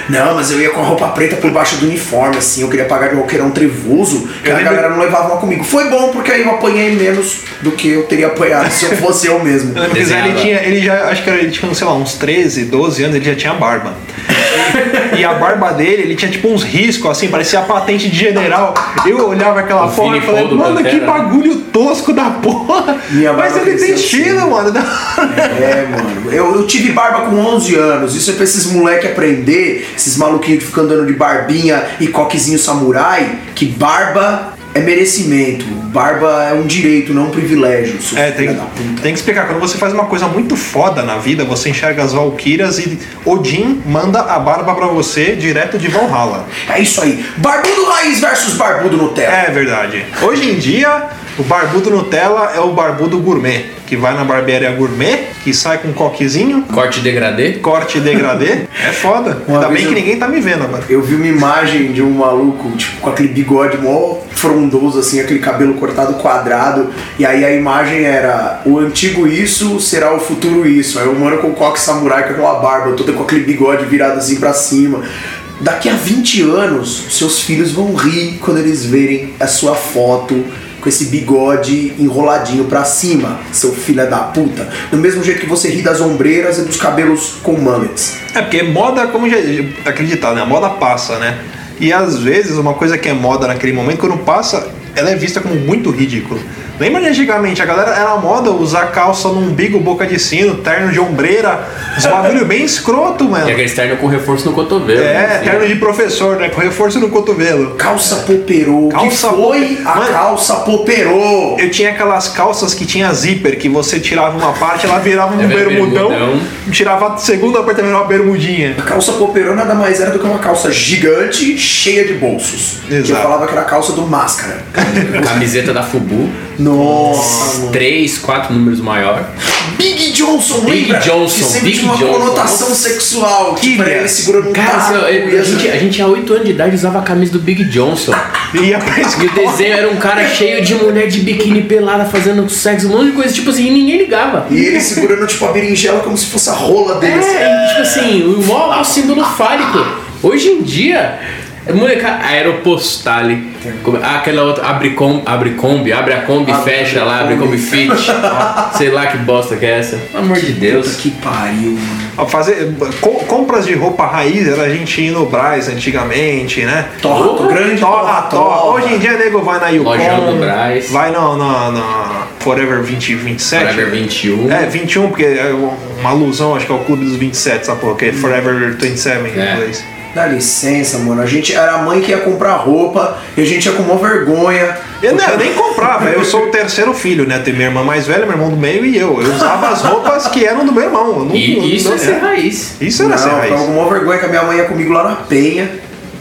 Speaker 3: Não, mas eu ia com a roupa preta por baixo do uniforme, assim, eu queria pagar de roqueirão trevoso, que a
Speaker 1: lembro-
Speaker 3: galera não levava uma comigo. Foi bom, porque aí eu apanhei menos do que eu teria apanhado se eu fosse eu.
Speaker 1: Eu que Zé, ele tinha, ele já, acho que era- ele tinha, sei lá, uns 13, 12 anos, ele já tinha barba. E a barba dele, ele tinha tipo uns riscos, assim, parecia a patente de general. Eu olhava aquela
Speaker 2: O
Speaker 1: porra e falei, mano, que
Speaker 2: Pantera, né?"
Speaker 1: bagulho tosco da porra.
Speaker 3: Minha
Speaker 1: Mas ele tem
Speaker 3: cresceu
Speaker 1: estilo,
Speaker 3: assim.
Speaker 1: mano.
Speaker 3: É, mano. Eu, eu tive barba com 11 anos. Isso é pra esses moleque aprender, esses maluquinhos que ficam andando de barbinha e coquezinho samurai, que barba é merecimento. Barba é um direito, não um privilégio.
Speaker 1: É, tem, tem que explicar. Quando você faz uma coisa muito foda na vida, você enxerga as Valkyrias e Odin manda a barba pra você direto de Valhalla.
Speaker 3: É isso aí. Barbudo raiz versus barbudo Nutella.
Speaker 1: É verdade. Hoje em dia, o barbudo Nutella é o barbudo gourmet, que vai na barbearia gourmet, que sai com um coquezinho,
Speaker 2: Corte degradê.
Speaker 1: corte degradê. É foda.
Speaker 3: Uma
Speaker 1: Ainda bem que
Speaker 3: eu-
Speaker 1: ninguém tá me vendo agora.
Speaker 3: Eu vi uma imagem de um maluco, tipo, com aquele bigode mó frondoso, assim, aquele cabelo cortado quadrado. E aí a imagem era o antigo isso será o futuro isso. Aí o mano com o coque samurai com aquela barba, toda com aquele bigode virado assim pra cima. Daqui a 20 anos, seus filhos vão rir quando eles verem a ssua foto com esse bigode enroladinho pra cima, seu filho da puta. Do mesmo jeito que você ri das ombreiras e dos cabelos com mullets.
Speaker 1: É porque moda, como já acreditar, né? A moda passa, né? E às vezes uma coisa que é moda naquele momento, quando passa, ela é vista como muito ridículo. Lembra de antigamente? A galera era moda usar calça no umbigo, boca de sino, terno de ombreira. Os bagulho bem escroto, mano.
Speaker 2: E aquele externo com reforço no cotovelo.
Speaker 1: É,
Speaker 2: assim.
Speaker 1: terno de professor, né? Com reforço no cotovelo.
Speaker 3: Calça poperô.
Speaker 1: Calça
Speaker 3: que foi a
Speaker 1: Mano.
Speaker 3: calça poperô?
Speaker 1: Eu tinha aquelas calças que tinha zíper, que você tirava uma parte, ela virava um
Speaker 2: É,
Speaker 1: bermudão,
Speaker 2: bermudão.
Speaker 1: tirava a segunda parte também uma bermudinha.
Speaker 3: A calça poperô nada mais era do que uma calça gigante, cheia de bolsos. Que eu
Speaker 1: Exato.
Speaker 3: falava que era a calça do máscara.
Speaker 2: Camiseta da Fubu.
Speaker 3: Nossa.
Speaker 2: Três, quatro números maior.
Speaker 3: Big Johnson,
Speaker 2: Big
Speaker 3: lembra?
Speaker 2: Johnson,
Speaker 3: que sempre
Speaker 2: Big
Speaker 3: tinha uma
Speaker 2: Johnson.
Speaker 3: conotação sexual. Que pra ele segurando um
Speaker 2: Cara,
Speaker 3: taco.
Speaker 2: assim, ó,
Speaker 3: e
Speaker 2: a, gente, a gente tinha 8 anos de idade usava a camisa do Big Johnson.
Speaker 1: E
Speaker 2: E o desenho era um cara cheio de mulher de biquíni pelada fazendo sexo, um monte de coisa, tipo assim, e ninguém ligava.
Speaker 3: E ele segurando tipo a berinjela como se fosse a rola dele. assim.
Speaker 2: É, e, tipo assim, o maior símbolo fálico. Hoje em dia, moleca, aeropostale, como- ah, aquela outra, abre, com, abre Kombi, abre a Kombi,
Speaker 3: Abre
Speaker 2: fecha lá, abre
Speaker 3: Kombi.
Speaker 2: Kombi Fit. Sei lá que bosta que é essa. Pelo amor de
Speaker 3: Puta
Speaker 2: Deus.
Speaker 3: que pariu, mano.
Speaker 1: Ó, Fazer co- compras de roupa raiz era a gente ir no Braz antigamente, né?
Speaker 3: Torra, grande
Speaker 1: Torra,
Speaker 3: torra.
Speaker 1: Hoje em dia, nego vai na Yukon.
Speaker 2: Lojão do Braz.
Speaker 1: Vai no, no, no Forever 20, 27.
Speaker 2: Forever 21.
Speaker 1: É, 21, porque é uma alusão, acho que é o clube dos 27, sabe? Porque é Forever 27 em
Speaker 2: É.
Speaker 1: inglês.
Speaker 3: Dá licença, mano. A gente era a mãe que ia comprar roupa e a gente ia com uma vergonha.
Speaker 1: Eu, não, eu nem comprava, eu sou o terceiro filho, né? Tem minha irmã mais velha, meu irmão do meio e eu. Eu usava as roupas que eram do meu irmão. Eu não-
Speaker 2: E isso
Speaker 1: não-
Speaker 2: é ser raiz.
Speaker 1: Isso era
Speaker 3: Não,
Speaker 1: ser
Speaker 3: eu
Speaker 1: raiz.
Speaker 3: com uma vergonha que a minha mãe ia comigo lá na Penha.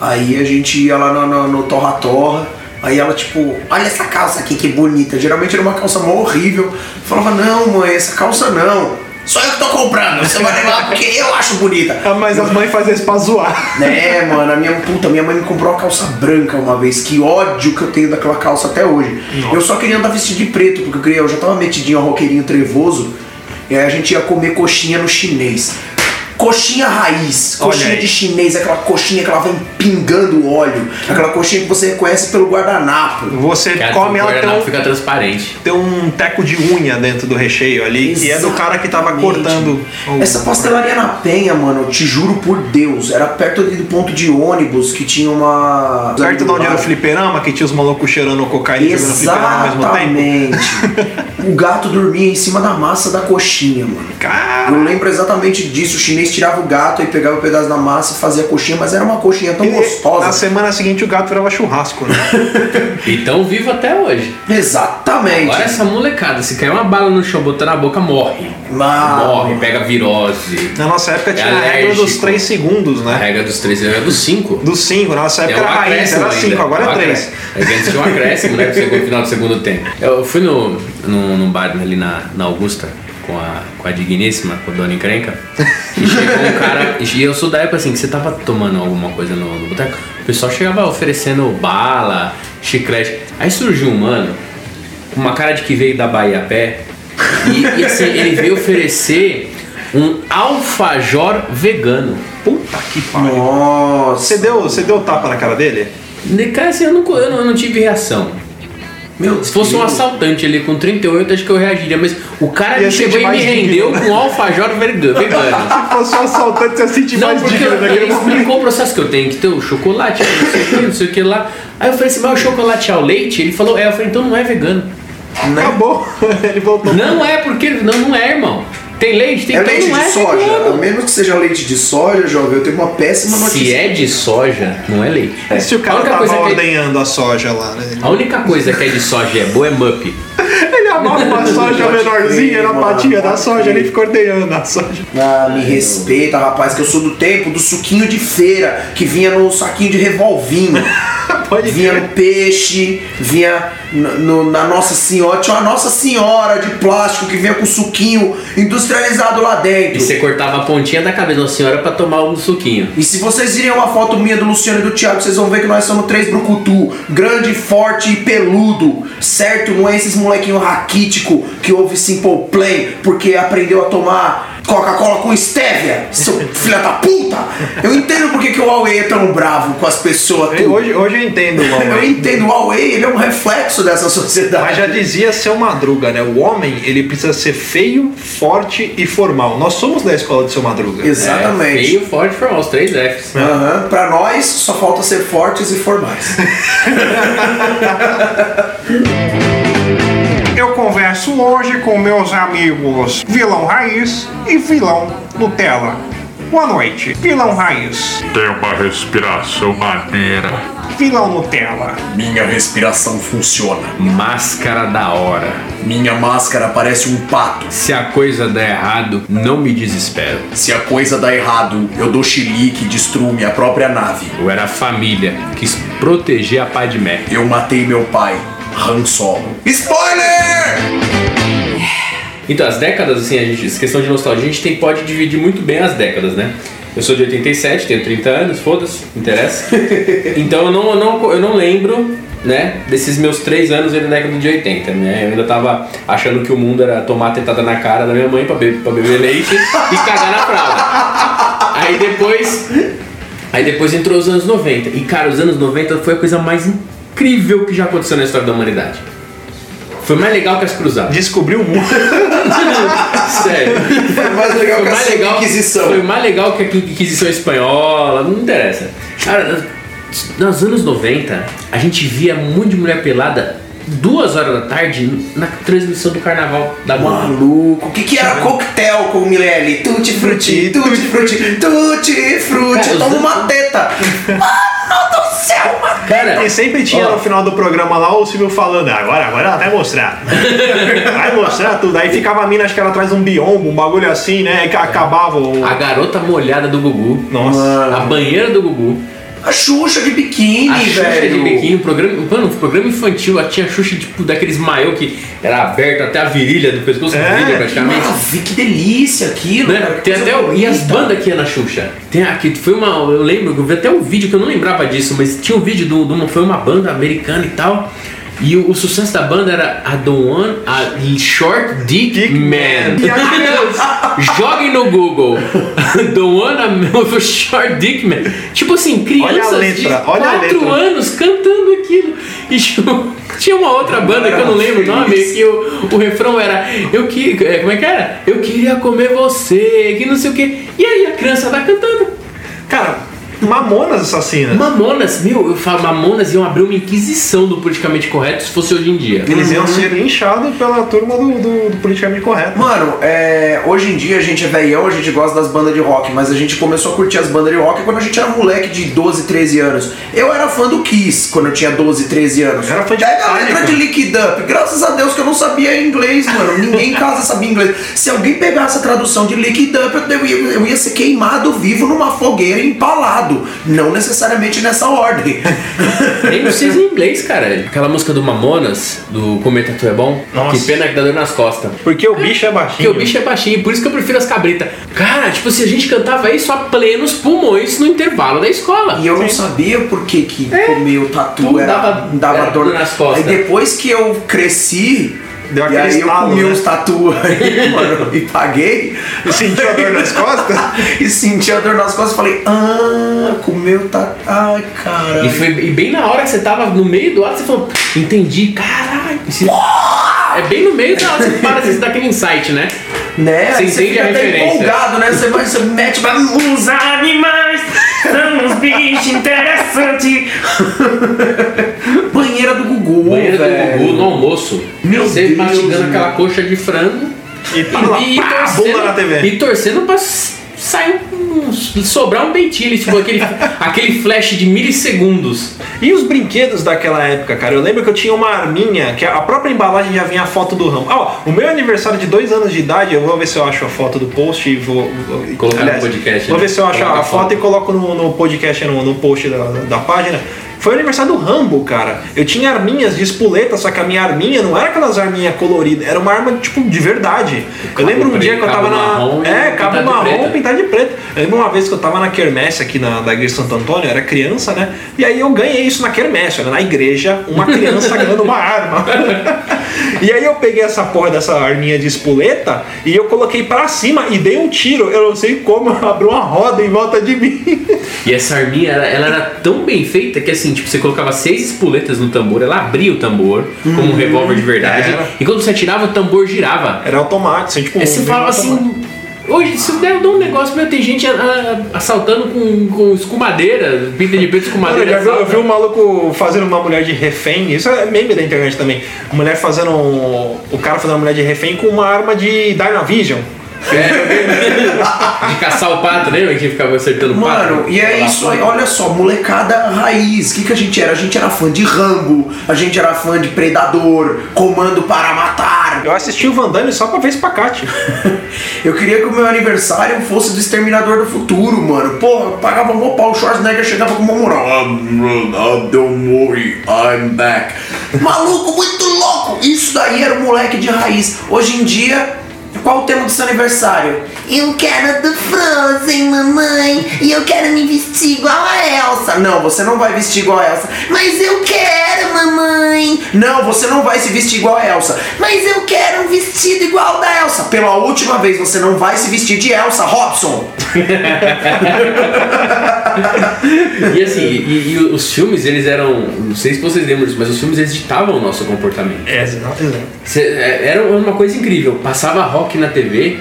Speaker 3: Aí a gente ia lá no, no, no Torra Torra. Aí ela, tipo, olha essa calça aqui que bonita. Geralmente era uma calça mó horrível. Eu falava, não, mãe, essa calça não. Só eu que tô comprando, você vai levar porque eu acho bonita.
Speaker 1: Ah, Mas as mães fazem isso pra zoar.
Speaker 3: Né, mano, a minha puta, minha mãe me comprou uma calça branca uma vez. Que ódio que eu tenho daquela calça até hoje. Eu só queria andar vestido de preto, porque eu, queria, eu já tava metidinho a roqueirinho trevoso. E aí a gente ia comer coxinha no chinês. Coxinha raiz, coxinha de chinês, aquela coxinha que ela vem pingando óleo, aquela coxinha que você reconhece pelo guardanapo.
Speaker 1: Você
Speaker 2: Que a
Speaker 1: come ela tem um,
Speaker 2: fica transparente.
Speaker 1: tem um teco de unha dentro do recheio ali, que é do cara que tava
Speaker 3: Exatamente.
Speaker 1: cortando. o-
Speaker 3: Essa pastelaria na Penha, mano, eu te juro por Deus, era perto ali do ponto de ônibus que tinha uma.
Speaker 1: Perto de onde era o fliperama, que tinha os malucos cheirando cocaína e jogando fliperama ao mesmo tempo.
Speaker 3: Exatamente. o gato dormia em cima da massa da coxinha, mano.
Speaker 1: Cara,
Speaker 3: Eu lembro exatamente disso. O chinês tirava o gato e pegava o pedaço da massa e fazia a coxinha, mas era uma coxinha tão
Speaker 1: e- na
Speaker 3: gostosa.
Speaker 1: semana seguinte o gato virava churrasco, né?
Speaker 2: E tão vivo até hoje.
Speaker 3: Exatamente.
Speaker 2: Agora essa molecada, se cair uma bala no chão botar na boca, morre.
Speaker 3: Ah,
Speaker 2: morre, pega virose.
Speaker 1: Na nossa época tinha a regra dos 3 segundos,
Speaker 2: A
Speaker 1: né?
Speaker 2: regra dos três é dos cinco.
Speaker 1: Dos 5, na nossa
Speaker 2: Tem
Speaker 1: época
Speaker 2: um
Speaker 1: era raiz, era 5,
Speaker 2: ainda.
Speaker 1: agora
Speaker 2: Um
Speaker 1: é 3.
Speaker 2: acréscimo. É que antes tinha um acréscimo, né? No final do segundo tempo. Eu fui no, no, num bar ali na, na Augusta com a, com a digníssima, com a dona encrenca. E chegou um cara. E eu sou da época assim, que você tava tomando alguma coisa no, no boteco. O pessoal chegava oferecendo bala, chiclete. Aí surgiu um mano, com uma cara de que veio da Bahia a pé. E, e assim, ele veio oferecer um alfajor vegano.
Speaker 1: Puta que pariu.
Speaker 3: Nossa.
Speaker 1: Você deu, você deu tapa na cara dele?
Speaker 2: De cara, assim, eu não, eu não, eu não tive reação.
Speaker 3: Meu
Speaker 2: Se fosse um
Speaker 3: Deus.
Speaker 2: assaltante ali com 38, acho que eu reagiria. Mas o cara me chegou e me rendeu
Speaker 1: digno.
Speaker 2: com um alfajor vegano.
Speaker 1: Se fosse um assaltante, você
Speaker 2: Não,
Speaker 1: mais digno
Speaker 2: eu- ele
Speaker 1: momento.
Speaker 2: explicou o processo que eu tenho que ter o chocolate, não sei o que, não sei o que lá. Aí eu falei assim, mas o chocolate ao leite? Ele falou, é, eu falei, então não é vegano.
Speaker 1: Acabou. Ele voltou.
Speaker 2: Não é, porque. Não, não é, irmão. Tem leite? Tem
Speaker 3: É leite de
Speaker 2: é
Speaker 3: soja. A
Speaker 2: vegano.
Speaker 3: menos que seja leite de soja, jovem, eu tenho uma péssima notícia.
Speaker 2: Se é de soja, não é leite.
Speaker 1: E se o
Speaker 2: A
Speaker 1: cara
Speaker 2: única
Speaker 1: tava
Speaker 2: coisa que é-
Speaker 1: ordenhando a soja lá, né?
Speaker 2: A única coisa que é de soja é boa é mup.
Speaker 1: Amava uma soja menorzinha na patinha da soja, ele ficou ordenhando a soja.
Speaker 3: Ah, me respeita, rapaz, que eu sou do tempo do suquinho de feira, que vinha no saquinho de revolvinho.
Speaker 1: Pode
Speaker 3: vinha no peixe, vinha no- no- na Nossa Senhora. Tinha uma Nossa Senhora de plástico que vinha com suquinho industrializado lá dentro.
Speaker 2: E você cortava a pontinha da cabeça da senhora pra tomar um suquinho.
Speaker 3: E se vocês virem uma foto minha do Luciano e do Thiago, vocês vão ver que nós somos três brucutu, grande, forte e peludo, certo? Não é esses molequinho raquítico que ouve Simple Play porque aprendeu a tomar Coca-Cola com stevia, seu filho da puta! Eu entendo porque que o Huawei é tão bravo com as pessoas.
Speaker 1: E
Speaker 3: tudo.
Speaker 1: Hoje, hoje eu entendo,
Speaker 3: Eu
Speaker 1: Huawei.
Speaker 3: entendo, o Huawei ele é um reflexo dessa
Speaker 1: Mas
Speaker 3: sociedade.
Speaker 1: já dizia seu Madruga, né? O homem, ele precisa ser feio, forte e formal. Nós somos da escola de seu Madruga.
Speaker 3: Exatamente.
Speaker 2: É, feio, forte, formal, os três Fs.
Speaker 3: Aham. Pra nós, só falta ser fortes e formais.
Speaker 7: Converso hoje com meus amigos Vilão Raiz e Vilão Nutella. Boa noite, Vilão Raiz.
Speaker 8: Tem uma respiração maneira.
Speaker 7: Vilão Nutella.
Speaker 9: Minha respiração funciona.
Speaker 2: Máscara da hora.
Speaker 9: Minha máscara parece um pato.
Speaker 2: Se a coisa der errado, não me desespero.
Speaker 9: Se a coisa dá errado, eu dou chilique e destruo minha própria nave.
Speaker 2: Eu era família, quis proteger a Padmé.
Speaker 9: Eu matei meu pai, Han Solo. Spoiler!
Speaker 2: Então, as décadas, assim, a gente, questão de nostalgia, a gente tem, pode dividir muito bem as décadas, né? Eu sou de 87, tenho 30 anos, foda-se, interessa. então eu não, eu, não, eu não lembro, né, desses meus 3 anos na década de 80, né? Eu ainda tava achando que o mundo era tomar tentada na cara da minha mãe pra, be pra beber leite e cagar na fralda. Aí depois. Aí depois entrou os anos 90. E cara, os anos 90 foi a coisa mais incrível que já aconteceu na história da humanidade. Foi mais legal que as cruzadas.
Speaker 1: Descobriu o mundo.
Speaker 2: Sério.
Speaker 9: Foi mais legal
Speaker 2: Foi
Speaker 9: que a
Speaker 2: mais legal,
Speaker 9: Inquisição.
Speaker 2: foi mais legal que a Inquisição Espanhola, não interessa. Cara, nos anos 90, a gente via muito de mulher pelada duas horas da tarde na transmissão do carnaval da.
Speaker 3: Maluco, o que que era coquetel com o Milele? Tutti frutti, tutti frutti, tutti frutti.
Speaker 2: Cara,
Speaker 3: Toma uma teta. Mano do céu, mano.
Speaker 2: Cara,
Speaker 1: E sempre tinha
Speaker 2: ó,
Speaker 1: no final do programa lá o Silvio falando, "Ah, agora, agora ela vai mostrar. vai mostrar tudo. Aí ficava a mina, acho que ela traz um biombo, um bagulho assim, né? E acabava o.
Speaker 2: a garota molhada do Gugu,
Speaker 1: Nossa.
Speaker 2: a banheira do Gugu,
Speaker 3: A Xuxa de biquíni,
Speaker 2: a Xuxa
Speaker 3: velho.
Speaker 2: de biquíni, programa, mano, programa infantil, ela tinha a Xuxa tipo daqueles maiô que era aberto até a virilha do pescoço
Speaker 1: É.
Speaker 2: virilha praticamente.
Speaker 3: Nossa, que delícia aquilo,
Speaker 2: Né?
Speaker 3: cara.
Speaker 2: Tem até o, e as bandas que ia na Xuxa. Tem aqui, foi uma. Eu lembro eu vi até um vídeo que eu não lembrava disso, mas tinha um vídeo de, de uma. Foi uma banda americana e tal. E o, o sucesso da banda era a Don't Want a Short Dick,
Speaker 1: Dick
Speaker 2: Man.
Speaker 1: Man.
Speaker 2: Joguem no Google. Don't Want a Short Dick Man. Tipo assim, crianças
Speaker 1: letra,
Speaker 2: de
Speaker 1: olha a
Speaker 2: 4
Speaker 1: letra.
Speaker 2: anos cantando aquilo. E tipo, tinha uma outra banda que eu não lembro o nome, que o, o refrão era eu que, é, como é que era? Eu queria comer você, que não sei o que. E aí a criança tá cantando.
Speaker 1: Cara, Mamonas assassinas.
Speaker 2: Mamonas, meu, eu falo, Mamonas iam abrir uma inquisição do politicamente correto se fosse hoje em dia.
Speaker 1: Eles iam ser linchados pela turma do, do, do politicamente correto.
Speaker 3: Mano, é, hoje em dia a gente é velhão, a gente gosta das bandas de rock, mas a gente começou a curtir as bandas de rock quando a gente era moleque de 12, 13 anos. Eu era fã do Kiss quando eu tinha 12, 13 anos.
Speaker 1: Era fã de
Speaker 3: Pega a letra de Liquid Up. Graças a Deus que eu não sabia inglês, mano. Ninguém em casa sabia inglês. Se alguém pegasse a tradução de Liquid Up, eu ia, eu ia ser queimado vivo numa fogueira empalado. Não necessariamente nessa ordem.
Speaker 2: Nem precisa em inglês, cara. Aquela música do Mamonas, do Cometa Tu é Bom,
Speaker 1: Nossa.
Speaker 2: que pena que dá dor nas costas.
Speaker 1: Porque o bicho é
Speaker 2: Porque
Speaker 1: baixinho.
Speaker 2: o bicho é baixinho, por isso que eu prefiro as cabritas. Cara, tipo, se a gente cantava isso a plenos pulmões no intervalo da escola.
Speaker 3: E eu não sabia por que que
Speaker 2: É.
Speaker 3: comer o tatu era,
Speaker 2: dava-
Speaker 3: dava,
Speaker 2: era
Speaker 3: dor
Speaker 2: dor nas costas.
Speaker 3: Aí depois que eu cresci,
Speaker 1: Deu
Speaker 3: e
Speaker 1: aquele
Speaker 3: aí eu
Speaker 1: estalo,
Speaker 3: comi
Speaker 1: né?
Speaker 3: uns tatu aí, mano, e paguei.
Speaker 1: Sentiu a dor nas costas?
Speaker 3: e senti a dor nas costas e falei, ah, comeu tatu. Ai, cara.
Speaker 2: E foi e bem na hora que você tava no meio do ato, você falou, entendi, caralho. Esse- É bem no meio da hora que você para, você dá aquele insight, né?
Speaker 3: Né?
Speaker 2: Você
Speaker 3: Aí
Speaker 2: entende
Speaker 3: fica
Speaker 2: a referência.
Speaker 3: empolgado, né? Você vai, você mete, vai. Os animais são uns bichos interessantes. Banheira do Gugu,
Speaker 2: Banheiro
Speaker 3: velho.
Speaker 2: do Gugu no almoço.
Speaker 3: Meu
Speaker 2: você
Speaker 3: Deus,
Speaker 2: mastigando
Speaker 3: meu.
Speaker 2: aquela coxa de frango
Speaker 1: E
Speaker 2: e, e
Speaker 1: pá,
Speaker 2: torcendo,
Speaker 1: bunda na TV.
Speaker 2: e torcendo pra s- sair um, sobrar um peitinho, tipo aquele, aquele flash de milissegundos.
Speaker 1: E os brinquedos daquela época, cara? Eu lembro que eu tinha uma arminha, que a própria embalagem já vinha a foto do ramo. Ó, o meu aniversário de dois anos de idade, eu vou ver se eu acho a foto do post e vou. vou-
Speaker 2: Colocar no podcast,
Speaker 1: Vou
Speaker 2: né?
Speaker 1: ver se eu acho a
Speaker 2: a
Speaker 1: foto,
Speaker 2: foto.
Speaker 1: e coloco no, no podcast, no, no post da, da página. Foi o aniversário do Rambo, cara. Eu tinha arminhas de espoleta, só que a minha arminha não era aquelas arminhas coloridas, era uma arma, tipo, de verdade. eu lembro um dia que eu tava na. é, cabo marrom, pintado de preto. Eu lembro uma vez que eu tava na quermesse aqui na, da igreja de Santo Antônio, eu era criança, né? E aí eu ganhei isso na quermesse, era na igreja, uma criança ganhando uma arma. e aí eu peguei essa porra dessa arminha de espoleta e eu coloquei pra cima e dei um tiro. Eu não sei como, abriu uma roda em volta de mim.
Speaker 2: E essa arminha, ela, ela era tão bem feita que assim, tipo, você colocava seis espoletas no tambor, ela abria o tambor como um revólver de verdade.
Speaker 1: Era.
Speaker 2: E quando você atirava, o tambor girava.
Speaker 1: Era automático, assim, tipo.
Speaker 2: Aí você falava
Speaker 1: automático.
Speaker 2: assim, Hoje, se der, eu um negócio, meu, tem gente a- a- assaltando com, com escumadeira, pinta de preto
Speaker 1: eu,
Speaker 2: escumadeira.
Speaker 1: já vi, eu vi um maluco fazendo uma mulher de refém, isso é meme da internet também. Mulher fazendo. O cara fazendo uma mulher de refém com uma arma de Dynavision.
Speaker 2: De caçar o pato, lembra que ficava acertando o pato?
Speaker 3: Mano, e é isso aí, olha só, molecada raiz. O que, que a gente era? A gente era fã de Rambo, a gente era fã de Predador, Comando para Matar.
Speaker 1: Eu assisti o Van Damme só pra ver espacate.
Speaker 3: Eu queria que o meu aniversário fosse do Exterminador do Futuro, mano. Porra, eu pagava mó pau, o Schwarzenegger chegava com uma moral. I'm, I'm, don't worry, I'm back. Maluco, muito louco! Isso daí era o moleque de raiz. Hoje em dia, qual o tema do seu aniversário? Eu quero do Frozen, mamãe. E eu quero me vestir igual a Elsa. Não, você não vai vestir igual a Elsa. Mas eu quero, mamãe. Não, você não vai se vestir igual a Elsa. Mas eu quero um vestido igual da Elsa. Pela última vez, você não vai se vestir de Elsa, Robson.
Speaker 2: E assim, e, e os filmes, eles eram. Não sei se vocês lembram disso, mas os filmes eles ditavam o nosso comportamento.
Speaker 1: É, exato.
Speaker 2: É, Era uma coisa incrível. Passava rock na TV.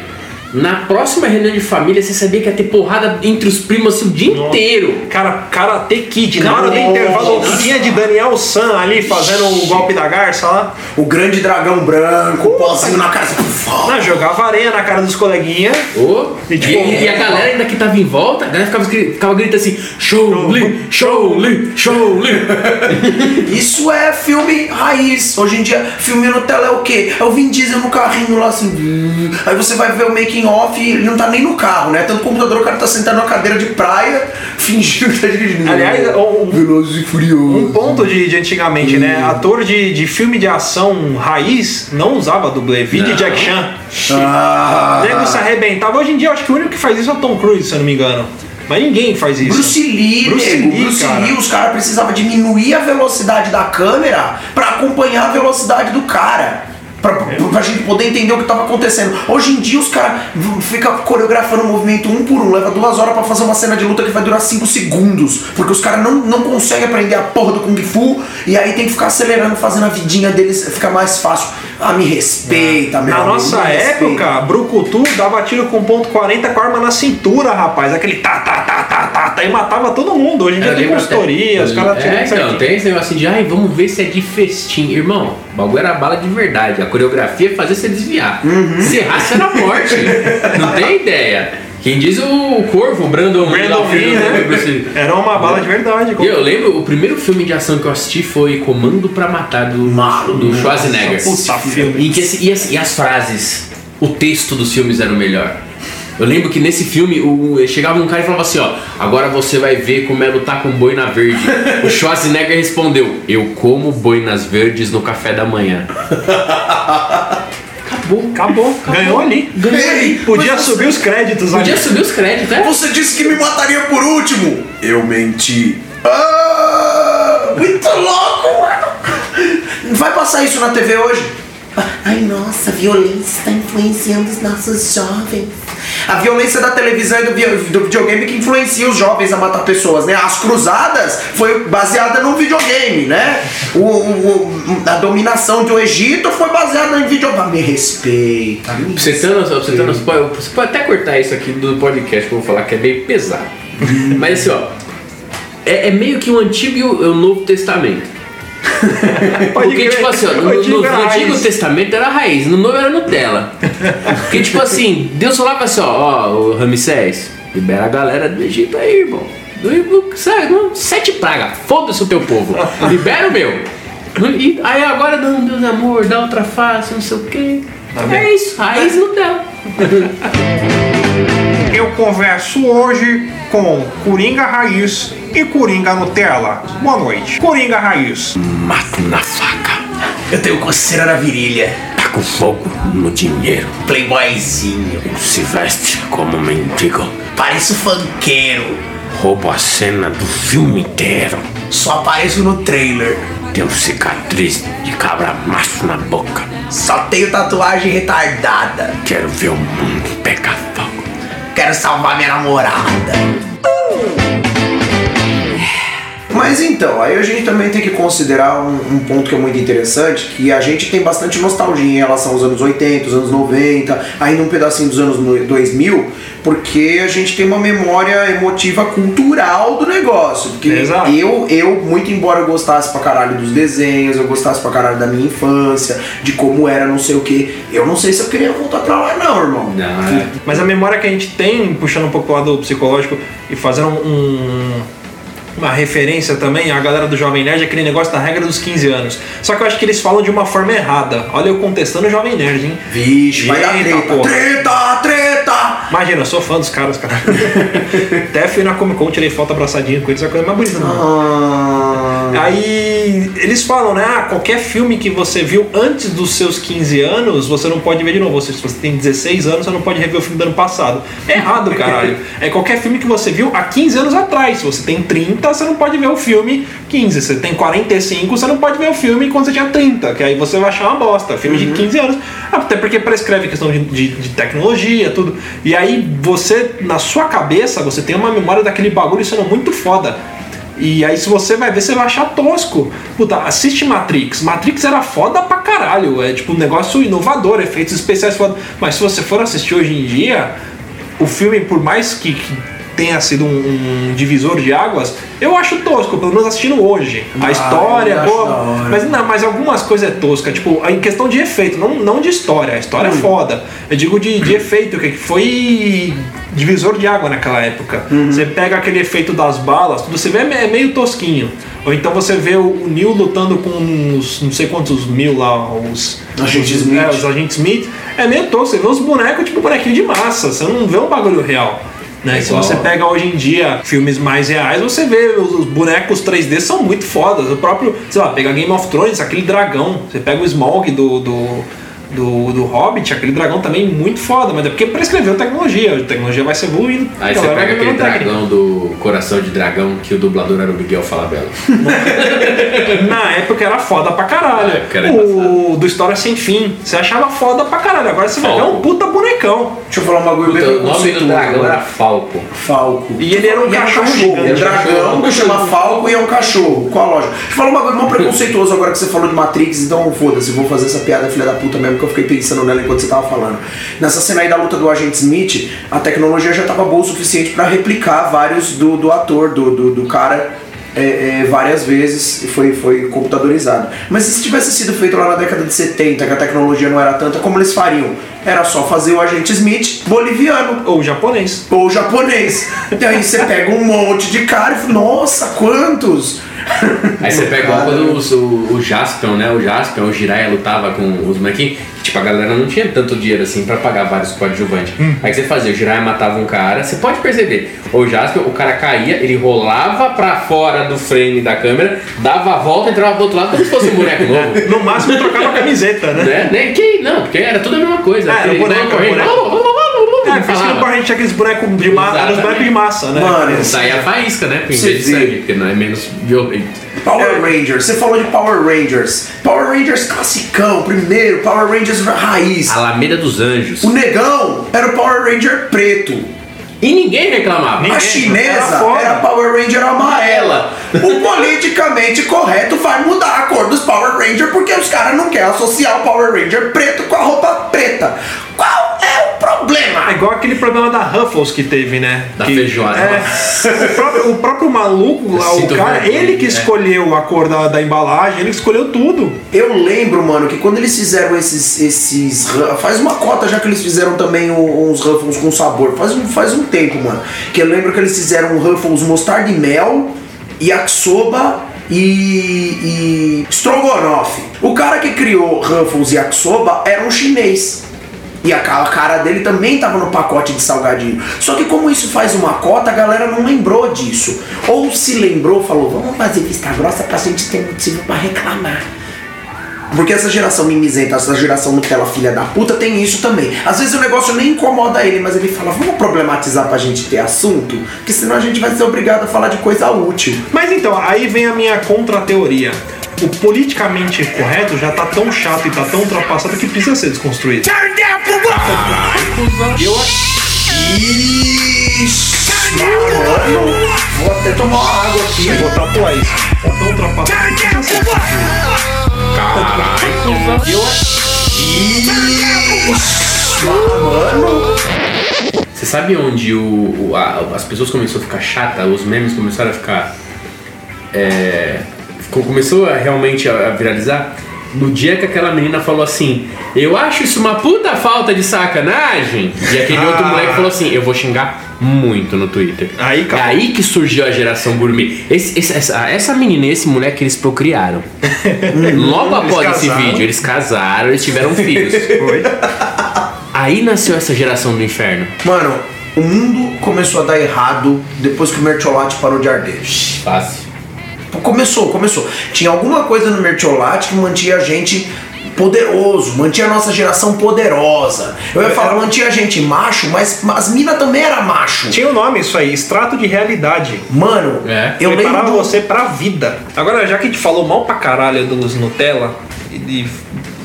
Speaker 2: Na próxima reunião de família, você sabia que ia ter porrada entre os primos assim, o dia inteiro.
Speaker 1: Cara, Karate Kid, na hora do
Speaker 3: Nossa.
Speaker 1: intervalo, o que tinha de Daniel San ali fazendo o golpe da garça lá.
Speaker 3: O grande dragão branco, o pozinho na cara.
Speaker 1: Não, jogava areia na cara dos coleguinhas.
Speaker 2: Ô,
Speaker 1: E,
Speaker 2: e,
Speaker 1: tipo,
Speaker 2: e a galera ainda que tava em volta, a galera ficava, ficava gritando assim: Show Lee, Show Lee, Show Lee.
Speaker 3: Isso é filme raiz. Hoje em dia, filme Nutella é o quê? É o Vin Diesel no carrinho lá assim. Aí você vai ver o making off e ele não tá nem no carro, né? Tá no computador, o cara tá sentado numa cadeira de praia, fingindo que tá dirigindo.
Speaker 1: Aliás, um-
Speaker 3: Velozes e Furiosos.
Speaker 1: Um ponto de, de antigamente, né? Ator de, de filme de ação raiz não usava dublê. Vídeo. Jack Chan.
Speaker 3: Ah.
Speaker 1: O nego se arrebentava. Hoje em dia, eu acho que o único que faz isso é o Tom Cruise, se eu não me engano. Mas ninguém faz isso.
Speaker 3: Bruce Lee,
Speaker 1: Bruce
Speaker 3: nego,
Speaker 1: Lee,
Speaker 3: Bruce
Speaker 1: cara.
Speaker 3: Lee, os caras precisavam diminuir a velocidade da câmera pra acompanhar a velocidade do cara. Pra, pra gente poder entender o que tava acontecendo. Hoje em dia os caras ficam coreografando o movimento um por um, leva duas horas pra fazer uma cena de luta que vai durar cinco segundos. Porque os caras não, não conseguem aprender a porra do Kung Fu e aí tem que ficar acelerando, fazendo a vidinha deles ficar mais fácil. Ah, me respeita, meu
Speaker 1: Na
Speaker 3: amigo,
Speaker 1: nossa
Speaker 3: me
Speaker 1: época, Brucutu dava tiro com ponto 40 com a arma na cintura, rapaz. Aquele tá, tá, tá, tá, e matava todo mundo. Hoje em dia tem consultoria,
Speaker 2: até-
Speaker 1: os caras
Speaker 2: É,
Speaker 1: tiram
Speaker 2: então,
Speaker 1: certinho.
Speaker 2: tem esse negócio assim de, ai, vamos ver se é de festim. Irmão, o bagulho era bala de verdade. A coreografia é fazer você desviar.
Speaker 1: Uhum.
Speaker 2: Se errar, você era morte. Não tem ideia. Quem diz o Corvo, o Brandon,
Speaker 1: Brandon
Speaker 2: o filho
Speaker 1: Lee, né? Era uma bala de verdade.
Speaker 2: E eu lembro, o primeiro filme de ação que eu assisti foi Comando pra Matar, do, do Schwarzenegger.
Speaker 1: Puta filme.
Speaker 2: E, que, e, as, e as frases, o texto dos filmes era o melhor. Eu lembro que nesse filme o, chegava um cara e falava assim: Ó, agora você vai ver como é lutar com boi na verde. o Schwarzenegger respondeu: Eu como boi nas verdes no café da manhã. Acabou.
Speaker 1: Acabou, ganhou ali.
Speaker 3: Ei,
Speaker 1: Podia
Speaker 3: mas
Speaker 1: subir os créditos
Speaker 2: Podia
Speaker 1: ali.
Speaker 2: subir os créditos, é?
Speaker 3: Você disse que me mataria por último. Eu menti. Ah, muito louco, mano. Vai passar isso na TV hoje? Ai, nossa, a violência está influenciando os nossos jovens. A violência da televisão e do, vi- do videogame que influencia os jovens a matar pessoas, né? As cruzadas foi baseada num videogame, né? O, o- o- a dominação do Egito foi baseada em videogame. Me respeita. me
Speaker 2: você noção, pra você noção, pode- você pode até cortar isso aqui do podcast que eu vou falar que é meio pesado. Mas assim, ó. É, é meio que o Antigo e o, o Novo Testamento. Porque, tipo assim, ó, no,
Speaker 1: O
Speaker 2: no-
Speaker 1: antigo
Speaker 2: no Antigo. Testamento era raiz, no Novo era Nutella. Porque, tipo assim, Deus falava assim, ó, ó, o Ramsés, libera a galera do Egito aí, irmão. Sabe, sete pragas, foda-se o teu povo, libera o meu. E aí agora dá um Deus de amor, dá outra face, não sei o quê. é isso, raiz Nutella.
Speaker 7: Eu converso hoje com Coringa Raiz e Coringa Nutella. Boa noite. Coringa Raiz.
Speaker 10: Mato na faca.
Speaker 3: Eu tenho coceira na virilha.
Speaker 10: Tá com fogo no dinheiro.
Speaker 3: Playboyzinho.
Speaker 10: Se veste como mendigo.
Speaker 3: Pareço funkeiro.
Speaker 10: Roubo a cena do filme inteiro.
Speaker 3: Só apareço no trailer.
Speaker 10: Tenho cicatriz de cabra macho na boca.
Speaker 3: Só tenho tatuagem retardada.
Speaker 10: Quero ver o mundo pegar fogo.
Speaker 3: Quero salvar minha namorada. Mas então, aí a gente também tem que considerar um, um ponto que é muito interessante, que a gente tem bastante nostalgia em relação aos anos 80, os anos 90, ainda um pedacinho dos anos no- 2000, porque a gente tem uma memória emotiva cultural do negócio. Porque
Speaker 1: Exato.
Speaker 3: eu, eu, muito embora eu gostasse pra caralho dos desenhos, eu gostasse pra caralho da minha infância, de como era não sei o que, eu não sei se eu queria voltar pra lá não, irmão.
Speaker 2: Não, é.
Speaker 1: Mas a memória que a gente tem, puxando um pouco pro lado psicológico e fazendo um- uma referência também, a galera do Jovem Nerd, é aquele negócio da regra dos 15 anos. Só que eu acho que eles falam de uma forma errada. Olha eu contestando o Jovem Nerd, hein?
Speaker 3: Vixe, vai dar treta,
Speaker 1: porra.
Speaker 3: treta, treta!
Speaker 1: Imagina, eu sou fã dos caras, cara. Até fui na Comic Con, tirei foto abraçadinha com eles, é a coisa mais bonita.
Speaker 3: Ah,
Speaker 1: Aí eles falam, né? Ah, qualquer filme que você viu antes dos seus 15 anos, você não pode ver de novo. Se você tem 16 anos, você não pode rever o filme do ano passado. É errado, caralho. É qualquer filme que você viu há 15 anos atrás. Se você tem 30, você não pode ver o filme 15. Se você tem 45, você não pode ver o filme quando você tinha 30, que aí você vai achar uma bosta. Filme de 15 anos. Até porque prescreve questão de, de, de tecnologia, tudo. E aí você, na sua cabeça, você tem uma memória daquele bagulho sendo muito foda. E aí, se você vai ver, você vai achar tosco. Puta, assiste Matrix. Matrix era foda pra caralho. É tipo um negócio inovador, efeitos especiais foda. Mas se você for assistir hoje em dia, o filme, por mais que, que tenha sido um, um divisor de águas, eu acho tosco, pelo menos assistindo hoje. A
Speaker 3: Ah,
Speaker 1: história é boa.
Speaker 3: da hora.
Speaker 1: Mas não, mas algumas coisas é tosca. Tipo, em questão de efeito, não, não de história. A história
Speaker 3: Hum.
Speaker 1: é foda. Eu digo de, de efeito, que foi divisor de água naquela época.
Speaker 3: Uhum.
Speaker 1: Você pega aquele efeito das balas, tudo você vê é meio tosquinho. Ou então você vê o Neo lutando com uns não sei quantos mil lá, os
Speaker 3: Agente
Speaker 1: os,
Speaker 3: Smith.
Speaker 1: É, os agentes Smith. É meio tosco, você vê os bonecos tipo bonequinho de massa, você não vê um bagulho real. Né? Se
Speaker 2: Igual-
Speaker 1: você pega hoje em dia filmes mais reais, você vê os, os bonecos 3D são muito fodas. O próprio, sei lá, pega Game of Thrones, aquele dragão. Você pega o Smaug do, do, do, do Hobbit, aquele dragão também muito foda, mas é porque prescreveu tecnologia, a tecnologia vai se evoluindo.
Speaker 2: Aí
Speaker 1: então
Speaker 2: você
Speaker 1: vai
Speaker 2: pega aquele dragão do Coração de Dragão, que o dublador era o Miguel Falabella.
Speaker 1: Na época era foda pra caralho.
Speaker 2: Era
Speaker 1: o do História Sem Fim, você achava foda pra caralho. Agora você vai ver
Speaker 2: Falco.
Speaker 1: um puta bonecão.
Speaker 3: deixa eu falar um bagulho bem
Speaker 2: o nome do dragão era Falco.
Speaker 3: Falco.
Speaker 1: E ele era um
Speaker 3: E
Speaker 1: cachorro
Speaker 3: É um
Speaker 1: gigante.
Speaker 3: dragão que chama Falco e é um cachorro. Qual a lógica? Deixa eu falar um bagulho mó preconceituoso agora que você falou de Matrix, então foda-se, vou fazer essa piada filha da puta mesmo, que eu fiquei pensando nela enquanto você tava falando. Nessa cena aí da luta do agente Smith, a tecnologia já tava boa o suficiente pra replicar vários do, do ator, do, do, do cara. é, é, várias vezes e foi, foi computadorizado. Mas se tivesse sido feito lá na década de 70, que a tecnologia não era tanta, como eles fariam? Era só fazer o agente Smith boliviano
Speaker 1: Ou japonês.
Speaker 3: ou japonês. E aí você pega um monte de cara e fala, nossa, quantos?
Speaker 2: Aí você pega igual quando os- o, o Jaspion, né? O Jaspion, o Jiraiya lutava com os molequinhos. Tipo, a galera não tinha tanto dinheiro assim pra pagar vários coadjuvantes. Aí o que você fazia? O Jiraiya matava um cara. Você pode perceber. O Jaspion, o cara caía, ele rolava pra fora do frame da câmera, dava a volta, entrava pro outro lado como se fosse um boneco novo.
Speaker 1: No máximo trocava a camiseta, né?
Speaker 2: né? Nem que não, porque era tudo a mesma coisa.
Speaker 1: Ah, era
Speaker 2: Aquele
Speaker 1: boneco,
Speaker 2: correndo,
Speaker 1: boneco. É, por isso que no gente tinha aqueles bonecos de massa, eram os bonecos de massa, né?
Speaker 3: Mano,
Speaker 2: Saía a faísca, né? Em vez de sangue, porque não é menos violento.
Speaker 3: Power Rangers, você falou de Power Rangers. Power Rangers classicão, primeiro, Power Rangers raiz.
Speaker 2: Alameda dos Anjos.
Speaker 3: O negão era o Power Ranger preto.
Speaker 2: E ninguém reclamava.
Speaker 1: Ninguém.
Speaker 3: A chinesa
Speaker 1: Era
Speaker 3: era Power Ranger amarela. O politicamente correto vai mudar a cor dos Power Ranger porque os caras não querem associar o Power Ranger preto com a roupa preta. Qual é o problema?
Speaker 1: É igual aquele problema da Ruffles que teve, né?
Speaker 2: Da
Speaker 1: que,
Speaker 2: feijoada.
Speaker 1: É, o, próprio, o próprio maluco lá, o cara, ele que
Speaker 2: é.
Speaker 1: escolheu a cor da, da embalagem, ele que escolheu tudo.
Speaker 3: Eu lembro, mano, que quando eles fizeram esses. esses faz uma cota já que eles fizeram também uns Ruffles com sabor. Faz um, faz um tempo, mano. Que eu lembro que eles fizeram um Ruffles mostarda e mel, yakisoba e, e strogonoff. O cara que criou Ruffles e yakisoba era um chinês. E a ca- a cara dele também tava no pacote de salgadinho. Só que como isso faz uma cota, a galera não lembrou disso. Ou se lembrou, falou, vamos fazer vista grossa pra gente ter motivo pra reclamar. Porque essa geração mimizenta, essa geração Nutella filha da puta tem isso também. Às vezes o negócio nem incomoda ele, mas ele fala, vamos problematizar pra gente ter assunto? Porque senão a gente vai ser obrigado a falar de coisa útil.
Speaker 1: Mas então, aí vem a minha contra-teoria. O politicamente correto já tá tão chato e tá tão ultrapassado que precisa ser desconstruído. Eu acho.
Speaker 3: Ixi! Mano, vou até tomar uma água aqui.
Speaker 1: Vou tatuar isso. Tá tão ultrapassado.
Speaker 3: Mano,
Speaker 2: Você sabe onde o, o- a- as pessoas começaram a ficar chata, os memes começaram a ficar. É, ficou- começou a realmente a, a viralizar? No dia que aquela menina falou assim, eu acho isso uma puta falta de sacanagem. E aquele outro moleque falou assim, eu vou xingar muito no Twitter.
Speaker 1: Aí,
Speaker 2: é aí que surgiu a geração gourmet. Esse- esse- essa, essa menina e esse moleque, eles procriaram. Logo após esse vídeo, eles casaram, eles tiveram filhos.
Speaker 1: Foi.
Speaker 2: Aí nasceu essa geração do inferno.
Speaker 3: mano, o mundo começou a dar errado depois que o mertiolate parou de arder.
Speaker 2: Fácil.
Speaker 3: Começou, começou. Tinha alguma coisa no mertiolate que mantinha a gente poderoso, mantinha a nossa geração poderosa. Eu ia falar, mantinha a gente macho, mas as minas também era macho.
Speaker 1: Tinha o nome isso aí, extrato de realidade.
Speaker 3: Mano,
Speaker 2: É.
Speaker 3: eu
Speaker 1: Preparava
Speaker 3: lembro.
Speaker 1: você pra vida. Agora, já que a gente falou mal pra caralho dos Nutella e, e-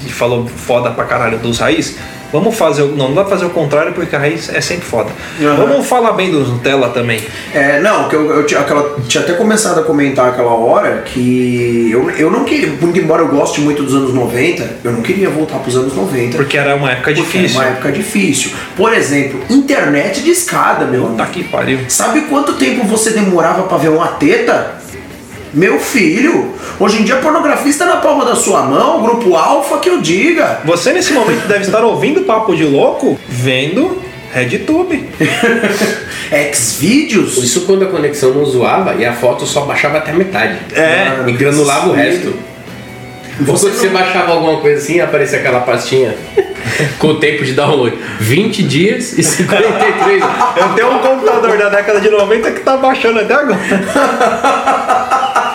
Speaker 1: e falou foda pra caralho dos raiz, vamos fazer. o- Não, não dá pra fazer o contrário porque a raiz é sempre foda.
Speaker 3: Aham.
Speaker 1: Vamos falar bem dos Nutella também.
Speaker 3: É, não, que eu, eu tinha, aquela, tinha até começado a comentar aquela hora que eu, eu não queria, muito embora eu goste muito dos anos 90, eu não queria voltar pros anos 90.
Speaker 1: Porque era uma época difícil.
Speaker 3: Era uma época difícil. Por exemplo, internet de escada, meu.
Speaker 1: Tá que pariu.
Speaker 3: Sabe quanto tempo você demorava pra ver uma teta? Meu filho, hoje em dia pornografia está na palma da sua mão, grupo alfa que eu diga.
Speaker 1: Você nesse momento deve estar ouvindo Papo de Louco, vendo RedTube.
Speaker 3: Xvideos?
Speaker 2: Isso quando a conexão não zoava e a foto só baixava até metade.
Speaker 1: É.
Speaker 2: E granulava o resto. Ou
Speaker 3: Você
Speaker 2: quando você
Speaker 3: não-
Speaker 2: baixava alguma coisa assim, aparecia aquela pastinha com o tempo de download. 20 dias e 53.
Speaker 1: Eu tenho um computador da década de 90 que tá baixando até agora.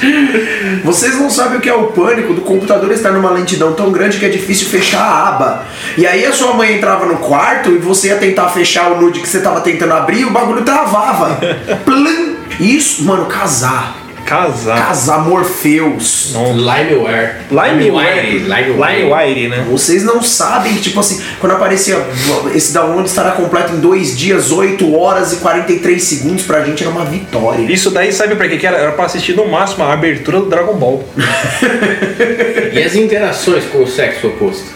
Speaker 3: Vocês não sabem o que é o pânico do computador estar numa lentidão tão grande que é difícil fechar a aba. E aí a sua mãe entrava no quarto e você ia tentar fechar o nude que você tava tentando abrir e o bagulho travava. Isso, mano, casar.
Speaker 1: Casar.
Speaker 3: Casar Morpheus.
Speaker 2: Limeware.
Speaker 1: Limewire.
Speaker 2: Limewire.
Speaker 1: Né?
Speaker 3: Vocês não sabem que, tipo assim, quando aparecia esse download estará completo em 2 dias, 8 horas e 43 segundos, pra gente era uma vitória.
Speaker 1: Isso daí sabe pra que que era? Era pra assistir no máximo a abertura do Dragon Ball.
Speaker 2: E as interações com o sexo oposto?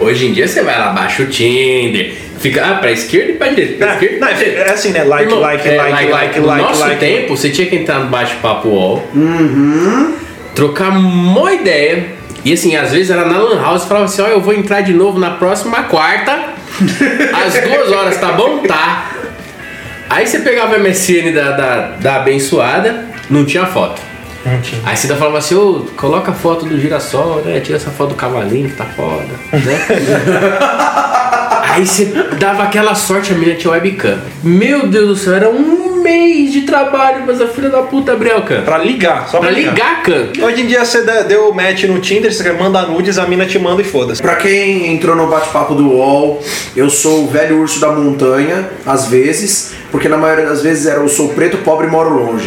Speaker 2: Hoje em dia você vai lá, baixa o Tinder, fica ah, pra esquerda e pra direita. Pra
Speaker 1: É,
Speaker 2: esquerda
Speaker 1: não,
Speaker 2: direita.
Speaker 1: é assim, né? Like,
Speaker 2: Irmão,
Speaker 1: like,
Speaker 2: é,
Speaker 1: like, like,
Speaker 2: No
Speaker 1: like,
Speaker 2: nosso
Speaker 1: like.
Speaker 2: tempo, você tinha que entrar no bate-papo UOL,
Speaker 1: Uhum.
Speaker 2: trocar uma ideia. E assim, às vezes era na Lan House e falava assim: Ó, eu vou entrar de novo na próxima quarta, às duas horas, tá bom? Tá. Aí você pegava a MSN da, da, da abençoada, não tinha foto. Aí você falava assim, ô, coloca a foto do girassol, né? Tira essa foto do cavalinho que tá foda, né? Aí você dava aquela sorte, a menina tinha webcam. Meu Deus do céu, era um mês de trabalho, mas a filha da puta abriu a.
Speaker 1: Pra ligar, só
Speaker 2: Pra ligar a cam.
Speaker 1: Hoje em dia você deu match no Tinder, você quer mandar nudes, a mina te manda e foda-se.
Speaker 3: Pra quem entrou no bate-papo do UOL, eu sou o velho urso da montanha, às vezes, porque na maioria das vezes era eu sou preto, pobre e moro longe.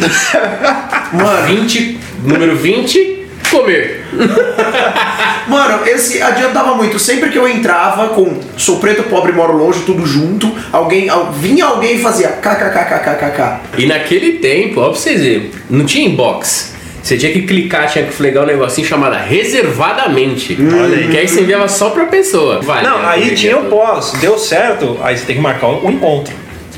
Speaker 3: Mano,
Speaker 2: 20, número 20, comer.
Speaker 3: Mano, esse adiantava muito. Sempre que eu entrava com sou preto, pobre, moro longe, tudo junto, alguém, al- vinha alguém e fazia kkkkkkk.
Speaker 2: E naquele tempo, ó pra vocês verem, não tinha inbox. Você tinha que clicar, tinha que flegar um negocinho chamado reservadamente.
Speaker 1: Olha aí.
Speaker 2: Que aí você enviava só pra pessoa. Vale,
Speaker 1: Não,
Speaker 2: né,
Speaker 1: aí tinha o pós, deu certo, aí você tem que marcar o encontro.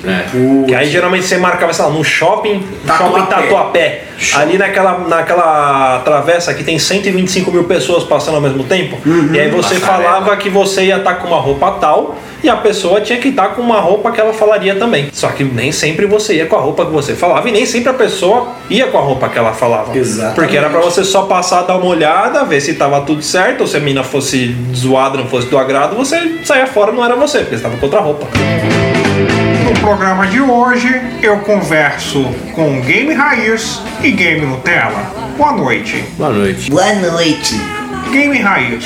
Speaker 2: É.
Speaker 1: Que aí geralmente você marcava, sei lá, no shopping,
Speaker 3: Tatuapé.
Speaker 1: shopping Tatuapé. Ali naquela, naquela travessa que tem 125 mil pessoas passando ao mesmo tempo. E aí você
Speaker 2: Passarela.
Speaker 1: falava que você ia estar com uma roupa tal e a pessoa tinha que estar com uma roupa que ela falaria também. Só que nem sempre você ia com a roupa que você falava e nem sempre a pessoa ia com a roupa que ela falava.
Speaker 3: Exatamente.
Speaker 1: Porque era pra você só passar, dar uma olhada, ver se tava tudo certo, ou se a mina fosse zoada, não fosse do agrado, você saia fora, não era você, porque você tava com outra roupa.
Speaker 7: No programa de hoje, eu converso com Game Raiz e Game Nutella. Boa noite.
Speaker 2: Boa noite.
Speaker 11: Boa noite.
Speaker 7: Game Raiz,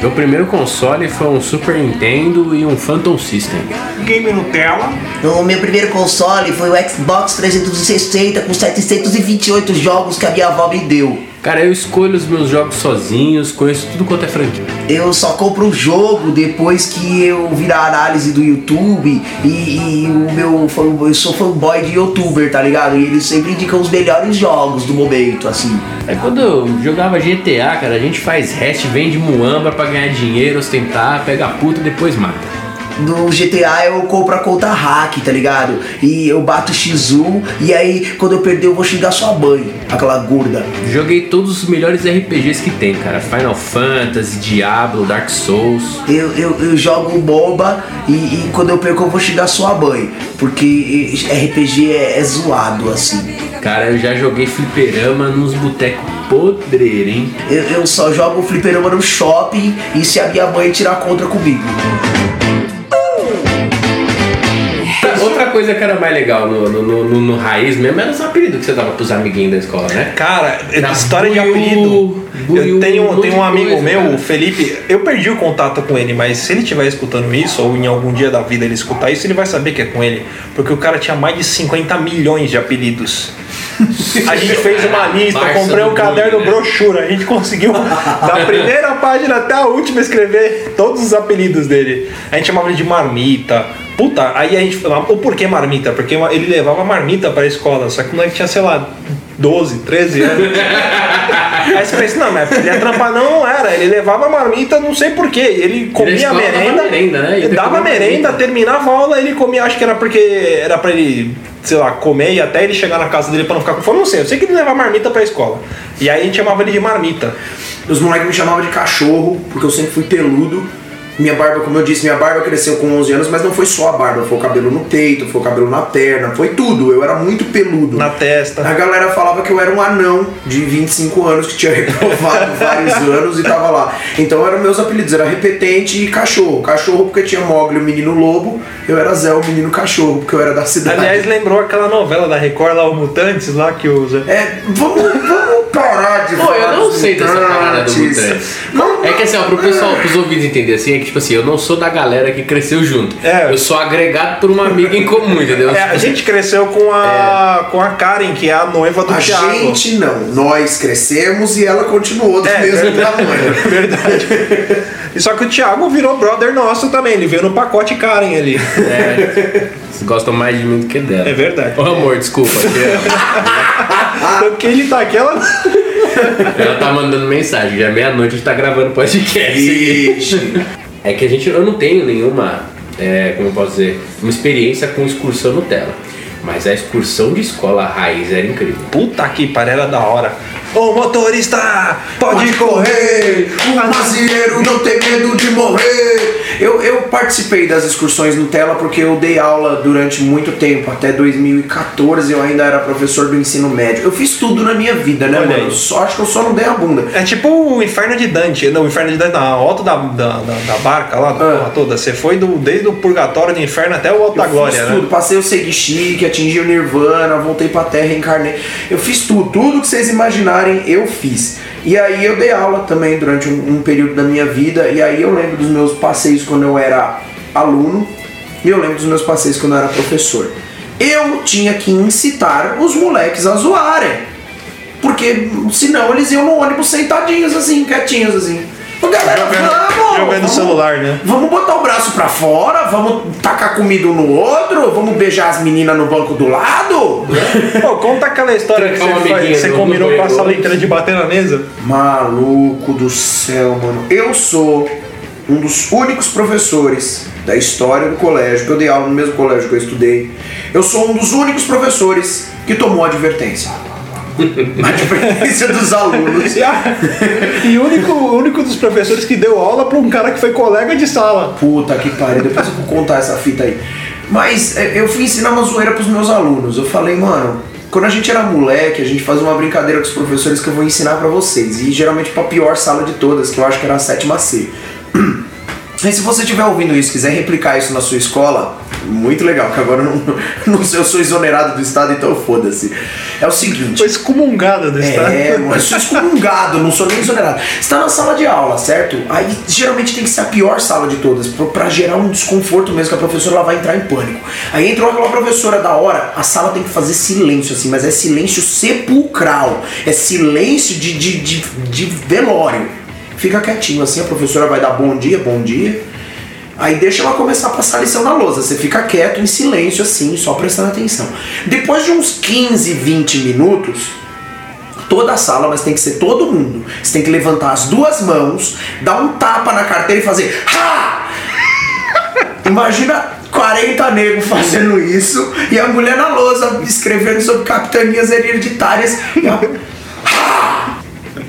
Speaker 2: Meu primeiro console foi um Super Nintendo e um Phantom System.
Speaker 7: Game Nutella,
Speaker 11: O meu primeiro console foi o Xbox 360 com 728 jogos que a minha avó me deu.
Speaker 2: Cara, eu escolho os meus jogos sozinhos, conheço tudo quanto é franquia.
Speaker 3: Eu só compro o jogo depois que eu virar análise do YouTube e, e o meu eu sou fanboy de youtuber, tá ligado? E eles sempre indicam os melhores jogos do momento, assim.
Speaker 2: Aí quando eu jogava GTA, cara, a gente faz hash, vende muamba pra ganhar dinheiro, ostentar, pega puta e depois mata.
Speaker 3: No GTA eu compro a conta hack, tá ligado? E eu bato X1 e aí quando eu perder eu vou xingar sua mãe, aquela gorda.
Speaker 2: Joguei todos os melhores RPGs que tem, cara. Final Fantasy, Diablo, Dark Souls.
Speaker 3: Eu, eu, eu jogo bomba e, e quando eu perco eu vou xingar sua mãe. Porque RPG é, é zoado, assim.
Speaker 2: Cara, eu já joguei fliperama nos botecos podreiro, hein?
Speaker 3: Eu, eu só jogo fliperama no shopping e se a minha mãe tirar contra comigo.
Speaker 2: Coisa que era mais legal no, no, no, no- raiz mesmo era os apelidos que você dava pros amiguinhos da escola, né?
Speaker 1: Cara,
Speaker 2: Era
Speaker 1: história de apelido.
Speaker 2: buiu,
Speaker 1: eu tenho,
Speaker 2: um
Speaker 1: tenho um amigo
Speaker 2: coisa,
Speaker 1: meu, o Felipe. Eu perdi o contato com ele, mas se ele estiver escutando isso, ou em algum dia da vida ele escutar isso, ele vai saber que é com ele. Porque o cara tinha mais de 50 milhões de apelidos. A gente fez uma lista,
Speaker 2: Barça
Speaker 1: comprei um caderno
Speaker 2: né?
Speaker 1: brochura. A gente conseguiu, da primeira página até a última, escrever todos os apelidos dele. A gente chamava ele de marmita. Puta, aí a gente falava, o porquê marmita? Porque ele levava marmita pra escola, só que o moleque tinha, sei lá, 12, 13 anos. Aí você pensa, não, mas ele ia trampar, não, não era. Ele levava marmita, não sei porquê. Ele comia
Speaker 2: escola dava
Speaker 1: merenda.
Speaker 2: merenda, né?
Speaker 1: Ele dava merenda, terminava a aula, ele comia, acho que era porque era pra ele, sei lá, comer e até ele chegar na casa dele pra não ficar com fome, não sei. Eu sei que ele levava marmita pra escola. E aí a gente chamava ele de marmita.
Speaker 3: Os moleques me chamavam de cachorro, porque eu sempre fui peludo. Minha barba, como eu disse, minha barba cresceu com 11 anos, mas não foi só a barba, foi o cabelo no peito, foi o cabelo na perna, foi tudo. Eu era muito peludo.
Speaker 1: Na testa.
Speaker 3: A galera falava que eu era um anão de 25 anos que tinha reprovado vários anos e tava lá. Então eram meus apelidos, era repetente e cachorro. Cachorro porque tinha Mogli, o menino lobo, eu era Zé, o menino cachorro, porque eu era da cidade.
Speaker 1: Aliás, lembrou aquela novela da Record lá, o Mutantes, lá que usa.
Speaker 3: É, vamos, vamos parar de
Speaker 2: Pô, eu não sei dessa parada do
Speaker 3: mutantes.
Speaker 2: Mutantes.
Speaker 3: Não,
Speaker 2: É que assim, ó, pro pessoal, pros ouvintes entenderem assim, é que tipo assim, eu não sou da galera que cresceu junto.
Speaker 1: É.
Speaker 2: Eu sou agregado por uma amiga em comum, entendeu?
Speaker 1: É, a gente cresceu com a, com a Karen, que é a noiva do
Speaker 3: A
Speaker 1: Thiago.
Speaker 3: gente não, nós crescemos e ela continuou do
Speaker 1: É,
Speaker 3: mesmo
Speaker 1: verdade.
Speaker 3: tamanho.
Speaker 1: Verdade. E só que o Thiago virou brother nosso também, ele veio no pacote Karen ali.
Speaker 2: É, vocês gostam mais de mim do que dela.
Speaker 1: É verdade.
Speaker 2: Ô amor, desculpa. que
Speaker 1: Então que ele tá aqui, ela.
Speaker 2: Ela tá mandando mensagem, já é meia-noite a gente tá gravando podcast.
Speaker 3: Ixi.
Speaker 2: É que a gente, eu não tenho nenhuma, é, como eu posso dizer, uma experiência com excursão Nutella. Mas a excursão de escola raiz era incrível.
Speaker 1: Puta que pariu, era da hora. Ô motorista, pode,
Speaker 3: Pode correr, o brasileiro não tem medo de morrer. Eu, eu participei das excursões Nutella porque eu dei aula durante muito tempo, até 2014 eu ainda era professor do ensino médio. Eu fiz tudo na minha vida, né,
Speaker 1: Olha
Speaker 3: mano?
Speaker 1: aí.
Speaker 3: Só acho que eu só não dei a bunda.
Speaker 1: É tipo o inferno de Dante. Não, o inferno de Dante, não, a alta da, da, da, da barca lá, da
Speaker 3: Ah.
Speaker 1: toda. Você foi do, desde o purgatório do inferno até o alto da
Speaker 3: Eu
Speaker 1: glória,
Speaker 3: fiz
Speaker 1: né?
Speaker 3: tudo, passei o Segichique, atingi o Nirvana, voltei pra terra, reencarnei. Eu fiz tudo, tudo que vocês imaginarem eu fiz. E aí eu dei aula também durante um, um período da minha vida, e aí eu lembro dos meus passeios quando eu era aluno, e eu lembro dos meus passeios quando eu era professor. Eu tinha que incitar os moleques a zoarem. Porque senão eles iam no ônibus sentadinhos assim, quietinhos assim. Ô, Galera, vamos!
Speaker 1: Jogando
Speaker 3: vamos-
Speaker 1: celular, né?
Speaker 3: Vamos botar o braço pra fora, vamos tacar comida um no outro, vamos beijar as meninas no banco do lado.
Speaker 1: Pô, conta aquela história que
Speaker 2: uma
Speaker 1: você, faz- você
Speaker 2: no-
Speaker 1: combinou
Speaker 2: no
Speaker 1: com a saleiteira de bater na mesa.
Speaker 3: Maluco do céu, mano. Eu sou um dos únicos professores da história do colégio, que eu dei aula no mesmo colégio que eu estudei. Eu sou um dos únicos professores que tomou advertência. A advertência dos alunos.
Speaker 1: E, a- e o único, único dos professores que deu aula pra um cara que foi colega de sala.
Speaker 3: Puta que pariu, depois eu vou contar essa fita aí. Mas é, eu fui ensinar uma zoeira pros meus alunos. Eu falei, mano, quando a gente era moleque, a gente fazia uma brincadeira com os professores que eu vou ensinar pra vocês. E geralmente pra pior sala de todas, que eu acho que era a sétima C. E se você estiver ouvindo isso, quiser replicar isso na sua escola, Muito legal, que agora eu não, não sei, eu sou exonerado do Estado, então foda-se. É o seguinte.
Speaker 1: Foi excomungada do Estado.
Speaker 3: É, mas sou excomungado, não sou nem exonerado. Você tá na sala de aula, certo? Aí geralmente tem que ser a pior sala de todas, pra, pra gerar um desconforto mesmo, que a professora ela vai entrar em pânico. Aí entrou aquela professora da hora, a sala tem que fazer silêncio, assim, mas é silêncio sepulcral. É silêncio de, de, de, de velório. Fica quietinho assim, a professora vai dar bom dia, bom dia. Aí deixa ela começar a passar a lição na lousa. Você fica quieto, em silêncio, assim, só prestando atenção. Depois de uns 15, 20 minutos, toda a sala, mas tem que ser todo mundo. Você tem que levantar as duas mãos, dar um tapa na carteira e fazer Ha! Imagina 40 negros fazendo isso e a mulher na lousa escrevendo sobre capitanias hereditárias.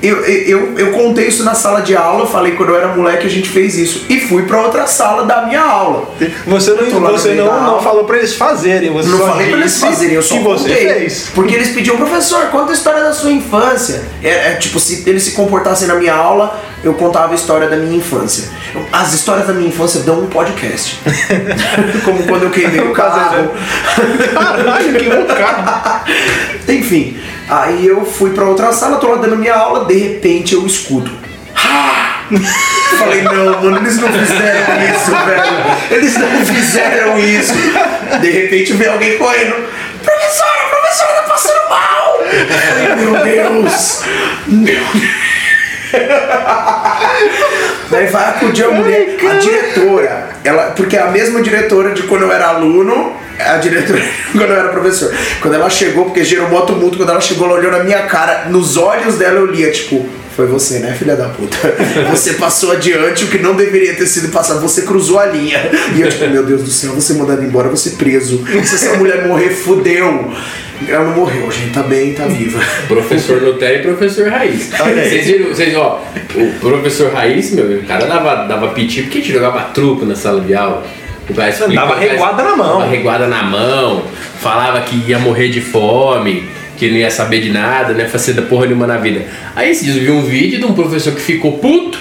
Speaker 3: Eu, eu, eu contei isso na sala de aula, falei quando eu era moleque a gente fez isso. E fui pra outra sala da minha aula.
Speaker 1: Você não, você não, não falou pra eles fazerem, você
Speaker 3: Não falei pra eles fazerem, eu só
Speaker 1: que você
Speaker 3: contei.
Speaker 1: fez.
Speaker 3: Porque eles pediam, professor, conta a história da sua infância. É, é, tipo, se eles se comportassem na minha aula, eu contava a história da minha infância. As histórias da minha infância dão um podcast. Como quando eu queimei o carro.
Speaker 1: Caralho, que um carro.
Speaker 3: Enfim, aí eu fui pra outra sala, tô lá dando minha aula, de repente eu escuto. "Ah!" Falei, não, mano, eles não fizeram isso, velho. Eles não fizeram isso. De repente vem alguém correndo. Professora, professora, tá passando mal. Falei, meu Deus. Meu Deus. Daí vai acudir a mulher, a diretora, ela, porque é a mesma diretora de quando eu era aluno, a diretora quando eu era professor. Quando ela chegou, porque gerou um tumulto, quando ela chegou, ela olhou na minha cara, nos olhos dela eu lia, tipo, foi você, né, filha da puta? Você passou adiante o que não deveria ter sido passado, você cruzou a linha. E eu, tipo, meu Deus do céu, você mandado embora, você preso. Se essa mulher morrer, fudeu. Ela não morreu, gente, tá bem, tá viva.
Speaker 2: Professor Nutella e professor Raiz.
Speaker 1: Olha aí.
Speaker 2: Vocês viram, vocês, ó, o professor Raiz, meu, o cara dava, dava piti porque a gente jogava truco na sala de aula. O cara explicou-
Speaker 1: Dava reguada na mão.
Speaker 2: Dava reguada na mão, falava que ia morrer de fome, que não ia saber de nada, não ia fazer da porra nenhuma na vida. Aí esses dias eu vi um vídeo de um professor que ficou puto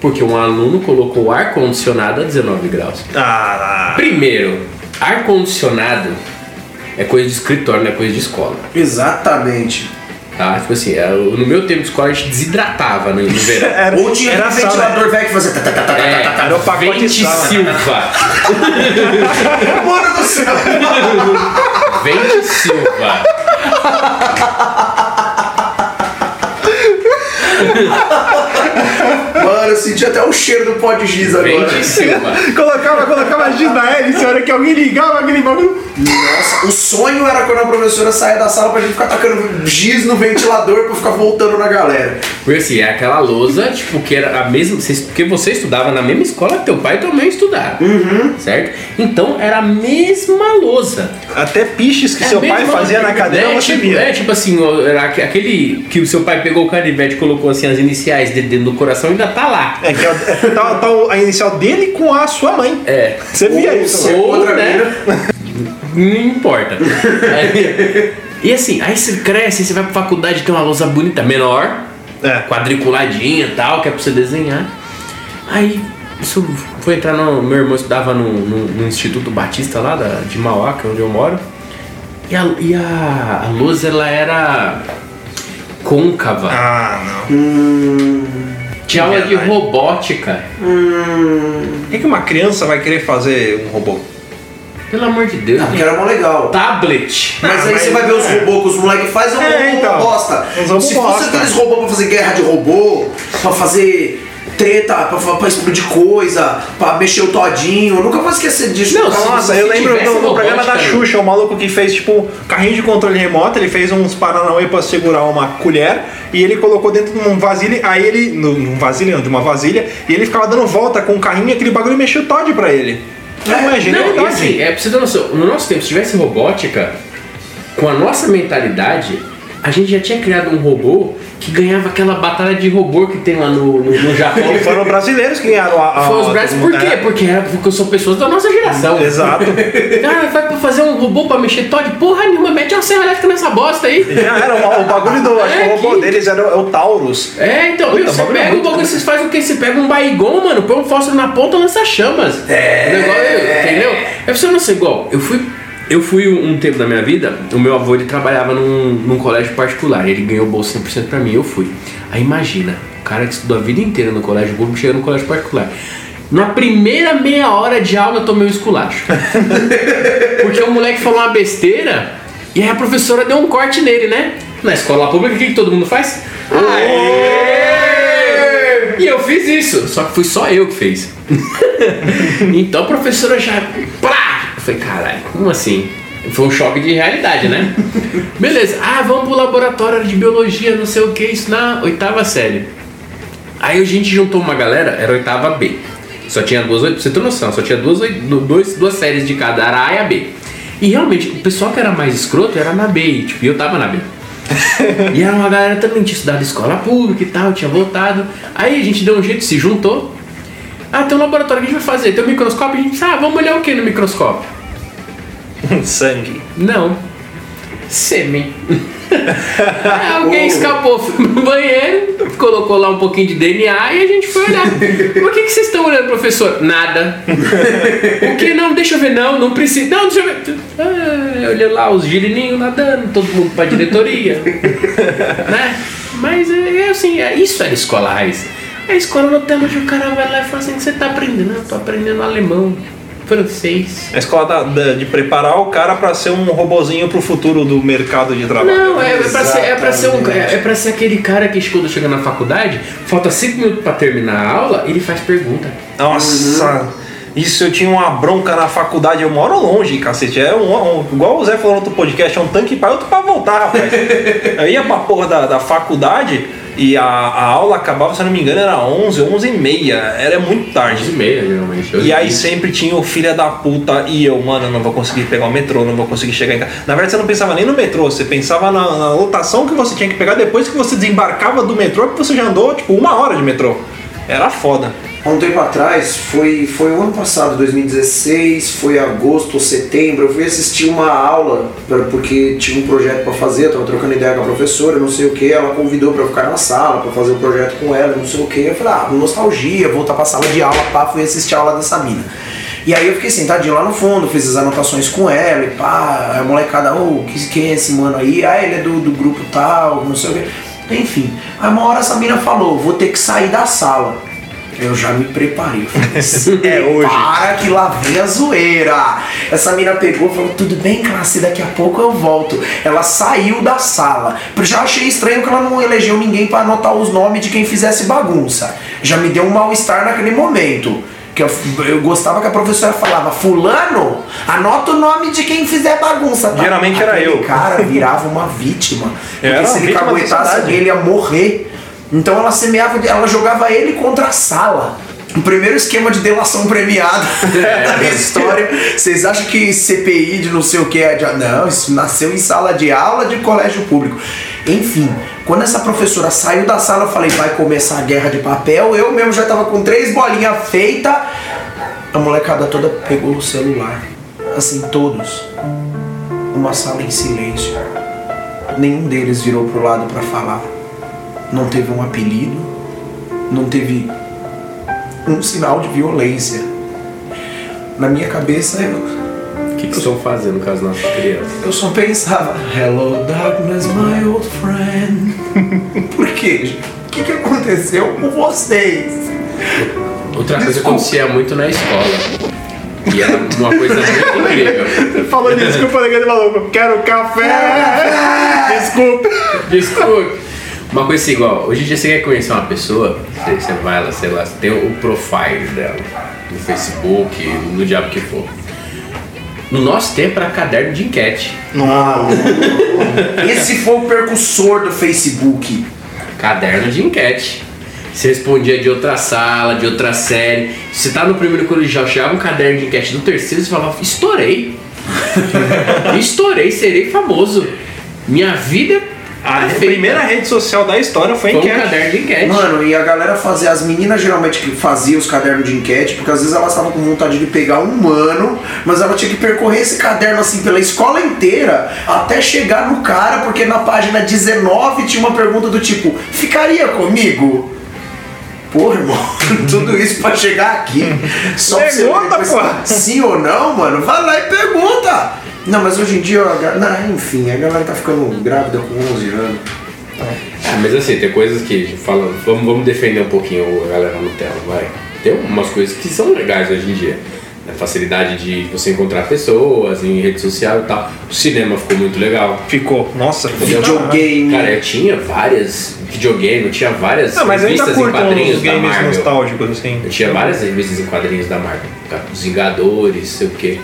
Speaker 2: porque um aluno colocou o ar-condicionado a 19 graus.
Speaker 1: Ah,
Speaker 2: Primeiro, ar-condicionado é coisa de escritório, não é coisa de escola.
Speaker 3: Exatamente.
Speaker 2: Tá? Tipo assim, é, no meu tempo de escola a gente desidratava no, no verão.
Speaker 1: era,
Speaker 3: Ou tinha
Speaker 1: era
Speaker 3: ventilador velho que fazia. tá, tá, tá, tá, tá,
Speaker 2: É,
Speaker 3: tá, tá.
Speaker 1: Era o pacote
Speaker 2: Vente
Speaker 1: sala.
Speaker 2: Silva.
Speaker 3: Mano do céu!
Speaker 2: Vente Silva.
Speaker 3: Mano, eu senti até o cheiro do pó de giz agora.
Speaker 2: Vente Silva.
Speaker 1: Colocava, colocava giz na hélice, a hora que alguém ligava aquele bagulho.
Speaker 3: Nossa, o sonho era quando a professora saia da sala pra gente ficar tacando giz no ventilador pra ficar voltando na galera.
Speaker 2: Porque assim, é aquela lousa, tipo, que era a mesma. Porque você estudava na mesma escola que teu pai e tua mãe estudaram. Certo? Então era a mesma lousa.
Speaker 1: Até piches que
Speaker 2: É
Speaker 1: seu pai fazia na cadeira,
Speaker 2: é,
Speaker 1: você
Speaker 2: tipo,
Speaker 1: via.
Speaker 2: É tipo assim, era aque- aquele que o seu pai pegou o canivete e colocou assim as iniciais dele dentro do coração ainda tá lá.
Speaker 1: É que é, o- tá, tá a inicial dele com a sua mãe.
Speaker 2: É.
Speaker 1: Você via
Speaker 3: Ou
Speaker 1: isso.
Speaker 2: Ou,
Speaker 3: outra
Speaker 2: né? Não importa. É. E assim, aí você cresce, você vai pra faculdade, tem uma lousa bonita, menor,
Speaker 1: É.
Speaker 2: quadriculadinha e tal, que é pra você desenhar. Aí, isso foi entrar no. Meu irmão estudava no, no, no Instituto Batista lá da, de Mauá, que é onde eu moro. E a, e a, a lousa, ela era côncava.
Speaker 1: Ah, não.
Speaker 2: Tinha aula de robótica.
Speaker 1: Por que, que uma criança vai querer fazer um robô?
Speaker 2: Pelo amor de Deus.
Speaker 3: Ah, porque era mó legal.
Speaker 2: Tablet.
Speaker 3: Mas
Speaker 1: Ah,
Speaker 3: aí
Speaker 1: mas-
Speaker 3: você vai ver os
Speaker 1: é.
Speaker 3: robôs que os moleques fazem, é um
Speaker 1: É,
Speaker 3: robô
Speaker 1: então.
Speaker 3: bosta. Se fosse aqueles robôs pra fazer guerra de robô, pra fazer treta, pra, pra explodir coisa, pra mexer o todinho, eu nunca vou esquecer disso.
Speaker 2: Não,
Speaker 1: Nossa,
Speaker 2: se
Speaker 1: eu lembro do, do programa da Xuxa, o maluco que fez tipo carrinho de controle remoto, ele fez uns paranauê pra segurar uma colher e ele colocou dentro de um vasilha, aí ele. no- Num vasilha, não, de uma vasilha, e ele ficava dando volta com o carrinho e aquele bagulho mexia o Todd pra ele. Não, é
Speaker 2: Não, e
Speaker 1: genialidade.
Speaker 2: assim, é pra você ter noção, no nosso tempo, se tivesse robótica, com a nossa mentalidade, a gente já tinha criado um robô que ganhava aquela batalha de robô que tem lá no, no, no Japão.
Speaker 1: E foram brasileiros que ganharam a. a
Speaker 2: Foi os brasileiros, por quê?
Speaker 1: é.
Speaker 2: Porque, era, porque são pessoas da nossa geração.
Speaker 1: Exato.
Speaker 2: Cara, vai pra fazer um robô pra mexer Todd? Porra nenhuma, mete uma serra elétrica nessa bosta aí.
Speaker 1: Já era o, o bagulho do. Acho que
Speaker 2: É,
Speaker 1: o robô
Speaker 2: que-
Speaker 1: deles era o, é o Taurus.
Speaker 2: É, então,
Speaker 1: Puta,
Speaker 2: meu, você
Speaker 1: é
Speaker 2: pega o bagulho, vocês fazem o quê? Você pega um baigon, mano, põe um fósforo na ponta e lança chamas. É. O negócio, entendeu? É você não ser igual. Eu fui. Eu fui um tempo da minha vida, o meu avô ele trabalhava num, num colégio particular, ele ganhou bolsa 100% pra mim, eu fui. Aí imagina, o cara que estudou a vida inteira no colégio público chega no colégio particular. Na primeira meia hora de aula eu tomei um esculacho. Porque o moleque falou uma besteira e aí a professora deu um corte nele, né? Na escola pública, o que, que todo mundo faz? Aê! E eu fiz isso, só que fui só eu que fez. então a professora já. Plá! Eu falei, caralho, como assim? Foi um choque de realidade, né? Beleza, ah, vamos pro laboratório de biologia, não sei o que, isso na oitava série. Aí a gente juntou uma galera, era oitava B. Só tinha duas, pra você ter noção, só tinha duas, oi- du- dois, duas séries de cada, era A e a B. E realmente, o pessoal que era mais escroto era na B, e, tipo, eu tava na B. e era uma galera também, tinha estudado escola pública e tal, tinha voltado. Aí a gente deu um jeito, se juntou. Ah, tem um laboratório que a gente vai fazer, tem um microscópio, a gente disse, ah, vamos olhar o que no microscópio?
Speaker 1: Sangue.
Speaker 2: Não. Sêmen. Aí alguém escapou, foi no banheiro, colocou lá um pouquinho de DNA e a gente foi olhar. Por que, que vocês estão olhando, professor? Nada. O que não? Deixa eu ver. Não, não precisa. Não, deixa eu ver. Ah, eu olhei lá os girininhos nadando, todo mundo pra diretoria. né? Mas é, é assim, é, isso era escola raiz. A escola no tema o cara vai lá e fala assim: você tá aprendendo? Eu tô aprendendo alemão, francês.
Speaker 1: A escola da- da- de preparar o cara pra ser um robozinho pro futuro do mercado de trabalho.
Speaker 2: Não, é, é, pra ser, é, pra ser um, é, é pra ser aquele cara que quando chega na faculdade, falta 5 minutos pra terminar a aula, ele faz pergunta.
Speaker 1: Nossa, isso eu tinha uma bronca na faculdade. Eu moro longe, cacete. É um, um- igual o Zé falou no outro podcast, é um tanque pra outro pra voltar, rapaz. eu ia pra porra da, da faculdade e a, a aula acabava, se eu não me engano, era 11, 11 e meia. Era muito tarde.
Speaker 2: 11 e meia, geralmente.
Speaker 1: E aí sempre tinha o filho da puta e eu, mano, não vou conseguir pegar o metrô, não vou conseguir chegar em casa. Na verdade, você não pensava nem no metrô, você pensava na, na lotação que você tinha que pegar depois que você desembarcava do metrô, que você já andou, tipo, uma hora de metrô. Era foda.
Speaker 3: Há um tempo atrás, foi, foi o ano passado, 2016, foi agosto ou setembro, eu fui assistir uma aula, porque tinha um projeto para fazer, eu tava trocando ideia com a professora, não sei o que, ela convidou para ficar na sala, para fazer o projeto com ela, não sei o que, eu falei, ah, nostalgia, voltar pra sala de aula, pá, fui assistir a aula dessa mina. E aí eu fiquei sentadinho lá no fundo, fiz as anotações com ela e pá, a molecada, ô, que- quem é esse mano aí? Ah, ele é do, do grupo tal, não sei o que. Enfim, aí uma hora essa mina falou, vou ter que sair da sala. Eu já me preparei. Falei,
Speaker 1: É hoje.
Speaker 3: Para que lá vem a zoeira. Essa mina pegou e falou: Tudo bem, classe, daqui a pouco eu volto. Ela saiu da sala. Já achei estranho que ela não elegeu ninguém para anotar os nomes de quem fizesse bagunça. Já me deu um mal-estar naquele momento. Que eu, eu gostava que a professora falava: Fulano, anota o nome de quem fizer bagunça. tá?"
Speaker 1: Geralmente era
Speaker 3: Aquele
Speaker 1: eu.
Speaker 3: cara virava uma vítima.
Speaker 1: Eu
Speaker 3: Porque
Speaker 1: era
Speaker 3: se ele caguetasse ele ia morrer. Então ela semeava, ela jogava ele contra a sala. O primeiro esquema de delação premiada da minha história. Vocês acham que CPI de não sei o que é de. Não, isso nasceu em sala de aula de colégio público. Enfim, quando essa professora saiu da sala, eu falei, vai começar a guerra de papel. Eu mesmo já tava com três bolinhas feitas. A molecada toda pegou o celular. Assim, todos. Uma sala em silêncio. Nenhum deles virou pro lado pra falar. Não teve um apelido, não teve um sinal de violência. Na minha cabeça eu,
Speaker 2: O que, que estão fazendo com as nossas crianças?
Speaker 3: eu só pensava, Hello darkness, my old friend. Por quê? O que, que aconteceu com vocês?
Speaker 2: Outra coisa que
Speaker 3: Desculpa.
Speaker 2: acontecia muito na escola. E era uma coisa muito incrível.
Speaker 7: Falou nisso que eu falei que ele falou, quero café! Desculpa.
Speaker 2: Desculpe. Uma coisa assim, igual, hoje em dia você quer conhecer uma pessoa, você, você vai lá, sei lá, você tem o profile dela no Facebook, no diabo que for. No nosso tempo era caderno de enquete.
Speaker 3: Esse foi o percussor do Facebook.
Speaker 2: Caderno de enquete. Você respondia de outra sala, de outra série. Você tá no primeiro colegial, chegava um caderno de enquete do terceiro, você falava, estourei. estourei, serei famoso. Minha vida
Speaker 1: A
Speaker 2: Perfeita.
Speaker 1: primeira rede social da história foi
Speaker 2: Foi um
Speaker 1: enquete.
Speaker 2: caderno de enquete.
Speaker 3: Mano, e a galera fazia, as meninas geralmente que faziam os cadernos de enquete, porque às vezes elas estavam com vontade de pegar um mano, mas ela tinha que percorrer esse caderno assim pela escola inteira até chegar no cara, porque na página 19 tinha uma pergunta do tipo: ficaria comigo? Porra, irmão, tudo isso pra chegar aqui. Só
Speaker 1: Pergunta, porra.
Speaker 3: Sim ou não, mano? Vai lá e pergunta. Não, mas hoje em dia, a não, enfim, a galera tá ficando grávida com 11 anos.
Speaker 2: Ah, mas assim, tem coisas que falam. Vamos, vamos defender um pouquinho a galera Nutella, vai. Tem umas coisas que são legais hoje em dia. A facilidade de você encontrar pessoas em rede social e tal. O cinema ficou muito legal.
Speaker 1: Ficou. Nossa, ficou
Speaker 3: Videogame.
Speaker 2: Cara, eu tinha várias videogame, eu tinha várias
Speaker 1: Não, mas eu ainda
Speaker 2: revistas em
Speaker 1: curto uns
Speaker 2: quadrinhos da
Speaker 1: games
Speaker 2: Marvel.
Speaker 1: nostálgicos, assim.
Speaker 2: Eu tinha várias revistas em quadrinhos da Marvel. Os Vingadores, sei o quê.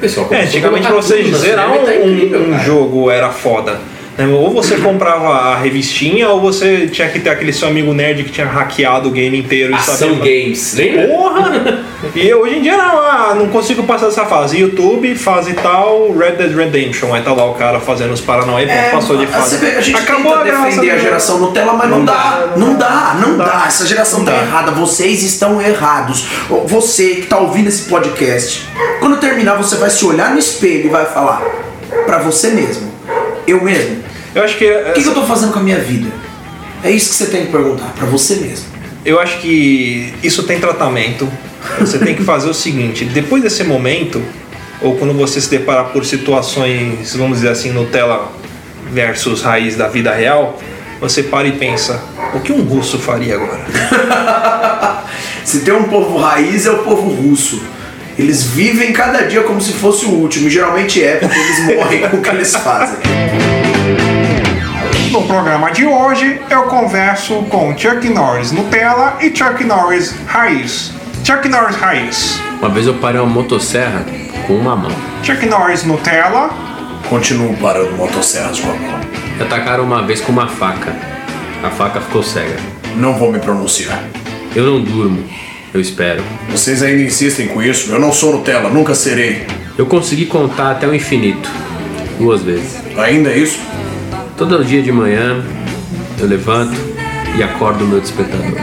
Speaker 2: Pessoal
Speaker 1: É, antigamente pra
Speaker 2: colocar
Speaker 1: você
Speaker 2: tudo no
Speaker 1: zerar
Speaker 2: tá
Speaker 1: um, um
Speaker 2: cara.
Speaker 1: jogo era foda. Né? Ou você comprava a revistinha, ou você tinha que ter aquele seu amigo nerd que tinha hackeado o game inteiro e
Speaker 2: Ação
Speaker 1: sabia.
Speaker 2: Games, lembra?
Speaker 1: Porra! E hoje em dia não, ah, não consigo passar essa fase. YouTube, fase tal, Red Dead Redemption. Aí tá lá o cara fazendo os paranauê,
Speaker 3: É,
Speaker 1: passou de
Speaker 3: a-
Speaker 1: fase.
Speaker 3: vê, a gente
Speaker 1: Acabou
Speaker 3: tenta
Speaker 1: a graça
Speaker 3: defender a geração Nutella, mas não,
Speaker 1: Não
Speaker 3: dá,
Speaker 1: dá,
Speaker 3: não
Speaker 1: não
Speaker 3: dá, não
Speaker 1: dá.
Speaker 3: dá. Essa geração
Speaker 1: Não
Speaker 3: tá
Speaker 1: dá.
Speaker 3: errada, vocês estão errados. Você que tá ouvindo esse podcast, quando terminar você vai se olhar no espelho e vai falar pra você mesmo, eu mesmo,
Speaker 1: Eu acho que.
Speaker 3: o que, que eu tô fazendo com a minha vida? É isso que você tem que perguntar, pra você mesmo.
Speaker 1: Eu acho que isso tem tratamento. Você tem que fazer o seguinte: depois desse momento, ou quando você se deparar por situações, vamos dizer assim, Nutella versus raiz da vida real, você para e pensa: o que um russo faria agora?
Speaker 3: Se tem um povo raiz, é o povo russo. Eles vivem cada dia como se fosse o último, e geralmente é, porque eles morrem com o que eles fazem.
Speaker 7: No programa de hoje, eu converso com Chuck Norris Nutella e Chuck Norris Raiz. Chuck Norris Raiz.
Speaker 2: Uma vez eu parei uma motosserra com uma mão.
Speaker 7: Chuck Norris Nutella.
Speaker 3: Continuo parando motosserras com a mão.
Speaker 2: Me atacaram uma vez com uma faca. A faca ficou cega.
Speaker 3: Não vou me pronunciar.
Speaker 2: Eu não durmo. Eu espero.
Speaker 3: Vocês ainda insistem com isso? Eu não sou Nutella, nunca serei.
Speaker 2: Eu consegui contar até o infinito. Duas vezes.
Speaker 3: Ainda é isso?
Speaker 2: Todo dia de manhã eu levanto e acordo o meu despertador.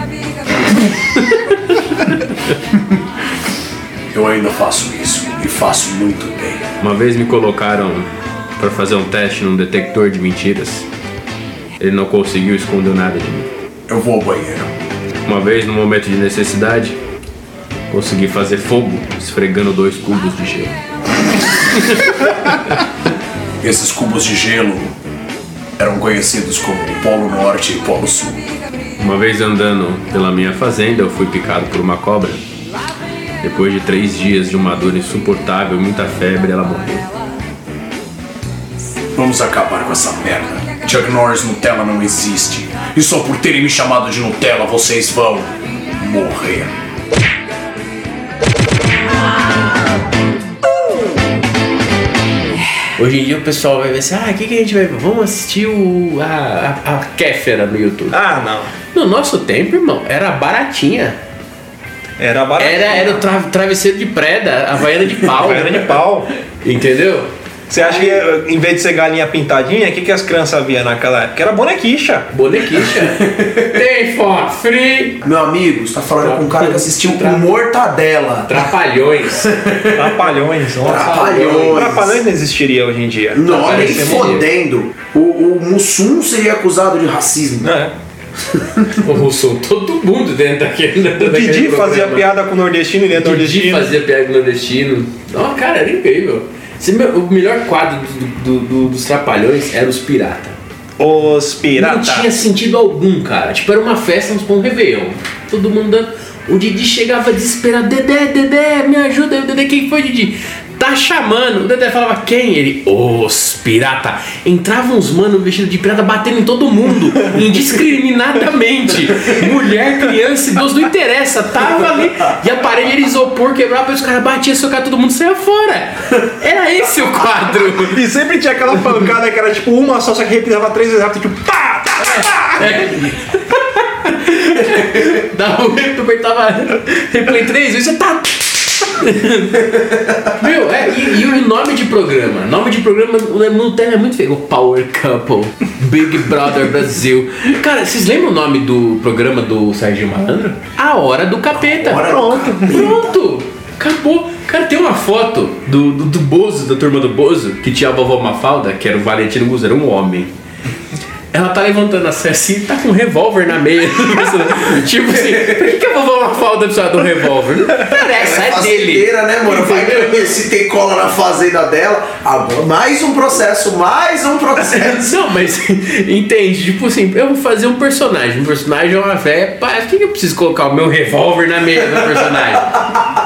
Speaker 3: Eu ainda faço isso. E faço muito bem.
Speaker 2: Uma vez me colocaram para fazer um teste num detector de mentiras. Ele não conseguiu esconder nada de mim.
Speaker 3: Eu vou ao banheiro.
Speaker 2: Uma vez, no momento de necessidade, consegui fazer fogo esfregando dois cubos de gelo.
Speaker 3: Esses cubos de gelo eram conhecidos como Polo Norte e Polo Sul.
Speaker 2: Uma vez andando pela minha fazenda, eu fui picado por uma cobra. Depois de três dias de uma dor insuportável e muita febre, ela morreu.
Speaker 3: Vamos acabar com essa merda. Chuck Norris Nutella não existe. E só por terem me chamado de Nutella, vocês vão morrer.
Speaker 2: Hoje em dia o pessoal vai ver assim, ah, o que, que a gente vai ver? Vamos assistir o, a, a, a Kéfera no YouTube.
Speaker 1: Ah, não.
Speaker 2: No nosso tempo, irmão, era baratinha.
Speaker 1: Era barato.
Speaker 2: Era, era o tra- travesseiro de preda, a havaiana de pau.
Speaker 1: Era de pau.
Speaker 2: Entendeu?
Speaker 1: Você acha que em vez de ser galinha pintadinha, o que, que as crianças viam naquela época? Era bonequicha.
Speaker 2: Bonequicha. Tem for free.
Speaker 3: Meu amigo, você tá falando com um cara que assistiu com mortadela.
Speaker 2: Trapalhões.
Speaker 1: Trapalhões, nossa.
Speaker 3: Trapalhões.
Speaker 1: Trapalhões não existiria hoje em dia.
Speaker 3: Não, nem
Speaker 2: é
Speaker 3: fodendo. O, o Mussum seria acusado de racismo.
Speaker 1: É.
Speaker 2: O Russo, todo mundo dentro daquele.
Speaker 1: O Didi fazia piada com o nordestino, ele é
Speaker 2: Didi
Speaker 1: nordestino.
Speaker 2: fazia piada com o nordestino. Não, cara, era incrível. O melhor quadro do- do- do- dos Trapalhões era os Pirata.
Speaker 1: Os
Speaker 2: Não
Speaker 1: piratas.
Speaker 2: tinha sentido algum, cara. Tipo, era uma festa, uns pão Réveillon. Todo mundo dando. O Didi chegava desesperado. Dedé, Dedé, me ajuda. O Dedé, quem foi, Didi? Tá chamando. O Dedé falava, quem? Ele, os pirata. Entravam uns manos vestidos de pirata batendo em todo mundo, indiscriminadamente. Mulher, criança, idoso, não interessa. Tava ali. E a parede era isopor, quebrava, os caras batiam, socavam, todo mundo saia fora. Era esse o quadro.
Speaker 1: E sempre tinha aquela pancada que era tipo uma só, só que reprisava três vezes rápido, tipo pá! tá, pá, pá.
Speaker 2: Dava o replay, apertava replay três vezes, tá. Meu, é, e, e o nome de programa? Nome de programa no Terra é muito feio. O Power Couple, Big Brother Brasil. Cara, vocês lembram o nome do programa do Sérgio Malandro? A Hora do Capeta.
Speaker 3: Hora do
Speaker 2: Pronto,
Speaker 3: Capeta.
Speaker 2: pronto. Acabou. Cara, tem uma foto do, do, do Bozo, da turma do Bozo, que tinha a vovó Mafalda, que era o Valentino Guzzo, era um homem. Ela tá levantando a assim e tá com um revólver na meia. tipo assim, por que, que a vovó Mafalda precisa de um revólver? Não interessa, é, dele.
Speaker 3: né, mano? Vai ver se tem cola na fazenda dela. Agora, mais um processo, mais um processo.
Speaker 2: Não, mas entende, tipo assim, eu vou fazer um personagem. Um personagem é uma véia. Por que que eu preciso colocar o meu revólver na meia do personagem?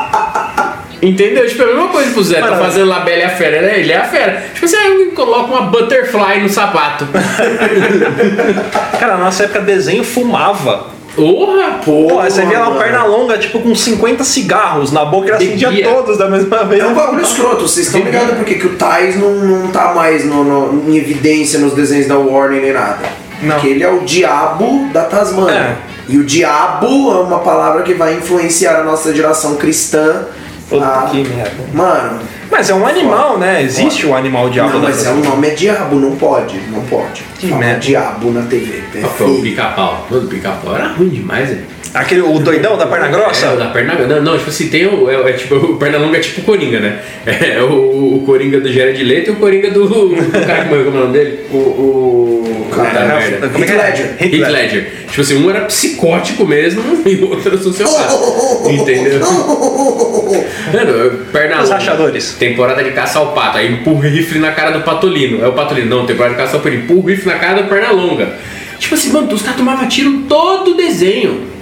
Speaker 2: Entendeu? Tipo, é a mesma coisa pro Zé, tá fazendo lá a Bela e a Fera, né? Ele é a fera. Tipo assim, aí coloco uma butterfly no sapato.
Speaker 1: Cara, na nossa época desenho fumava.
Speaker 2: Porra!
Speaker 1: Pô, você via lá o
Speaker 3: mano.
Speaker 1: perna longa, tipo, com 50 cigarros na boca e acendia
Speaker 2: Bebia.
Speaker 1: todos da mesma vez.
Speaker 3: É um bagulho escroto, vocês estão ligados por que que o Tais não, não tá mais no, no- em evidência nos desenhos da Warner nem nada?
Speaker 1: Não.
Speaker 3: Porque ele é o diabo da Tasmânia.
Speaker 1: É.
Speaker 3: E o diabo é uma palavra que vai influenciar a nossa geração cristã.
Speaker 1: Puta
Speaker 3: a-
Speaker 1: que merda.
Speaker 3: Mano,
Speaker 1: Mas é um animal, né? Existe o animal diabo
Speaker 3: não, mas é, o nome é diabo, não pode, não pode.
Speaker 1: Que
Speaker 3: Fala
Speaker 1: merda.
Speaker 3: diabo na TV.
Speaker 2: Qual foi o pica-pau? O pica-pau era ruim demais, velho.
Speaker 1: Aquele, o doidão da perna grossa?
Speaker 2: É, o da perna não, não, tipo assim, tem o. É, é tipo, o perna longa é tipo o Coringa, né? É o, o Coringa do Jared Leto e o Coringa do, do cara que morreu, como é o nome dele? O. o
Speaker 3: Cara,
Speaker 2: Puta merda.
Speaker 1: Como é que é?
Speaker 3: Ledger.
Speaker 1: Heath Ledger.
Speaker 2: Ledger. Tipo assim, um era psicótico mesmo e o outro era sociopata. Entendeu? Mano, perna
Speaker 1: Os
Speaker 2: longa.
Speaker 1: rachadores.
Speaker 2: Temporada de caça ao pato. Aí empurra o rifle na cara do patolino. É o patolino, não, temporada de caça ao pato. Empurra o rifle na cara do perna longa. Tipo assim, mano, os caras tomavam tiro todo desenho.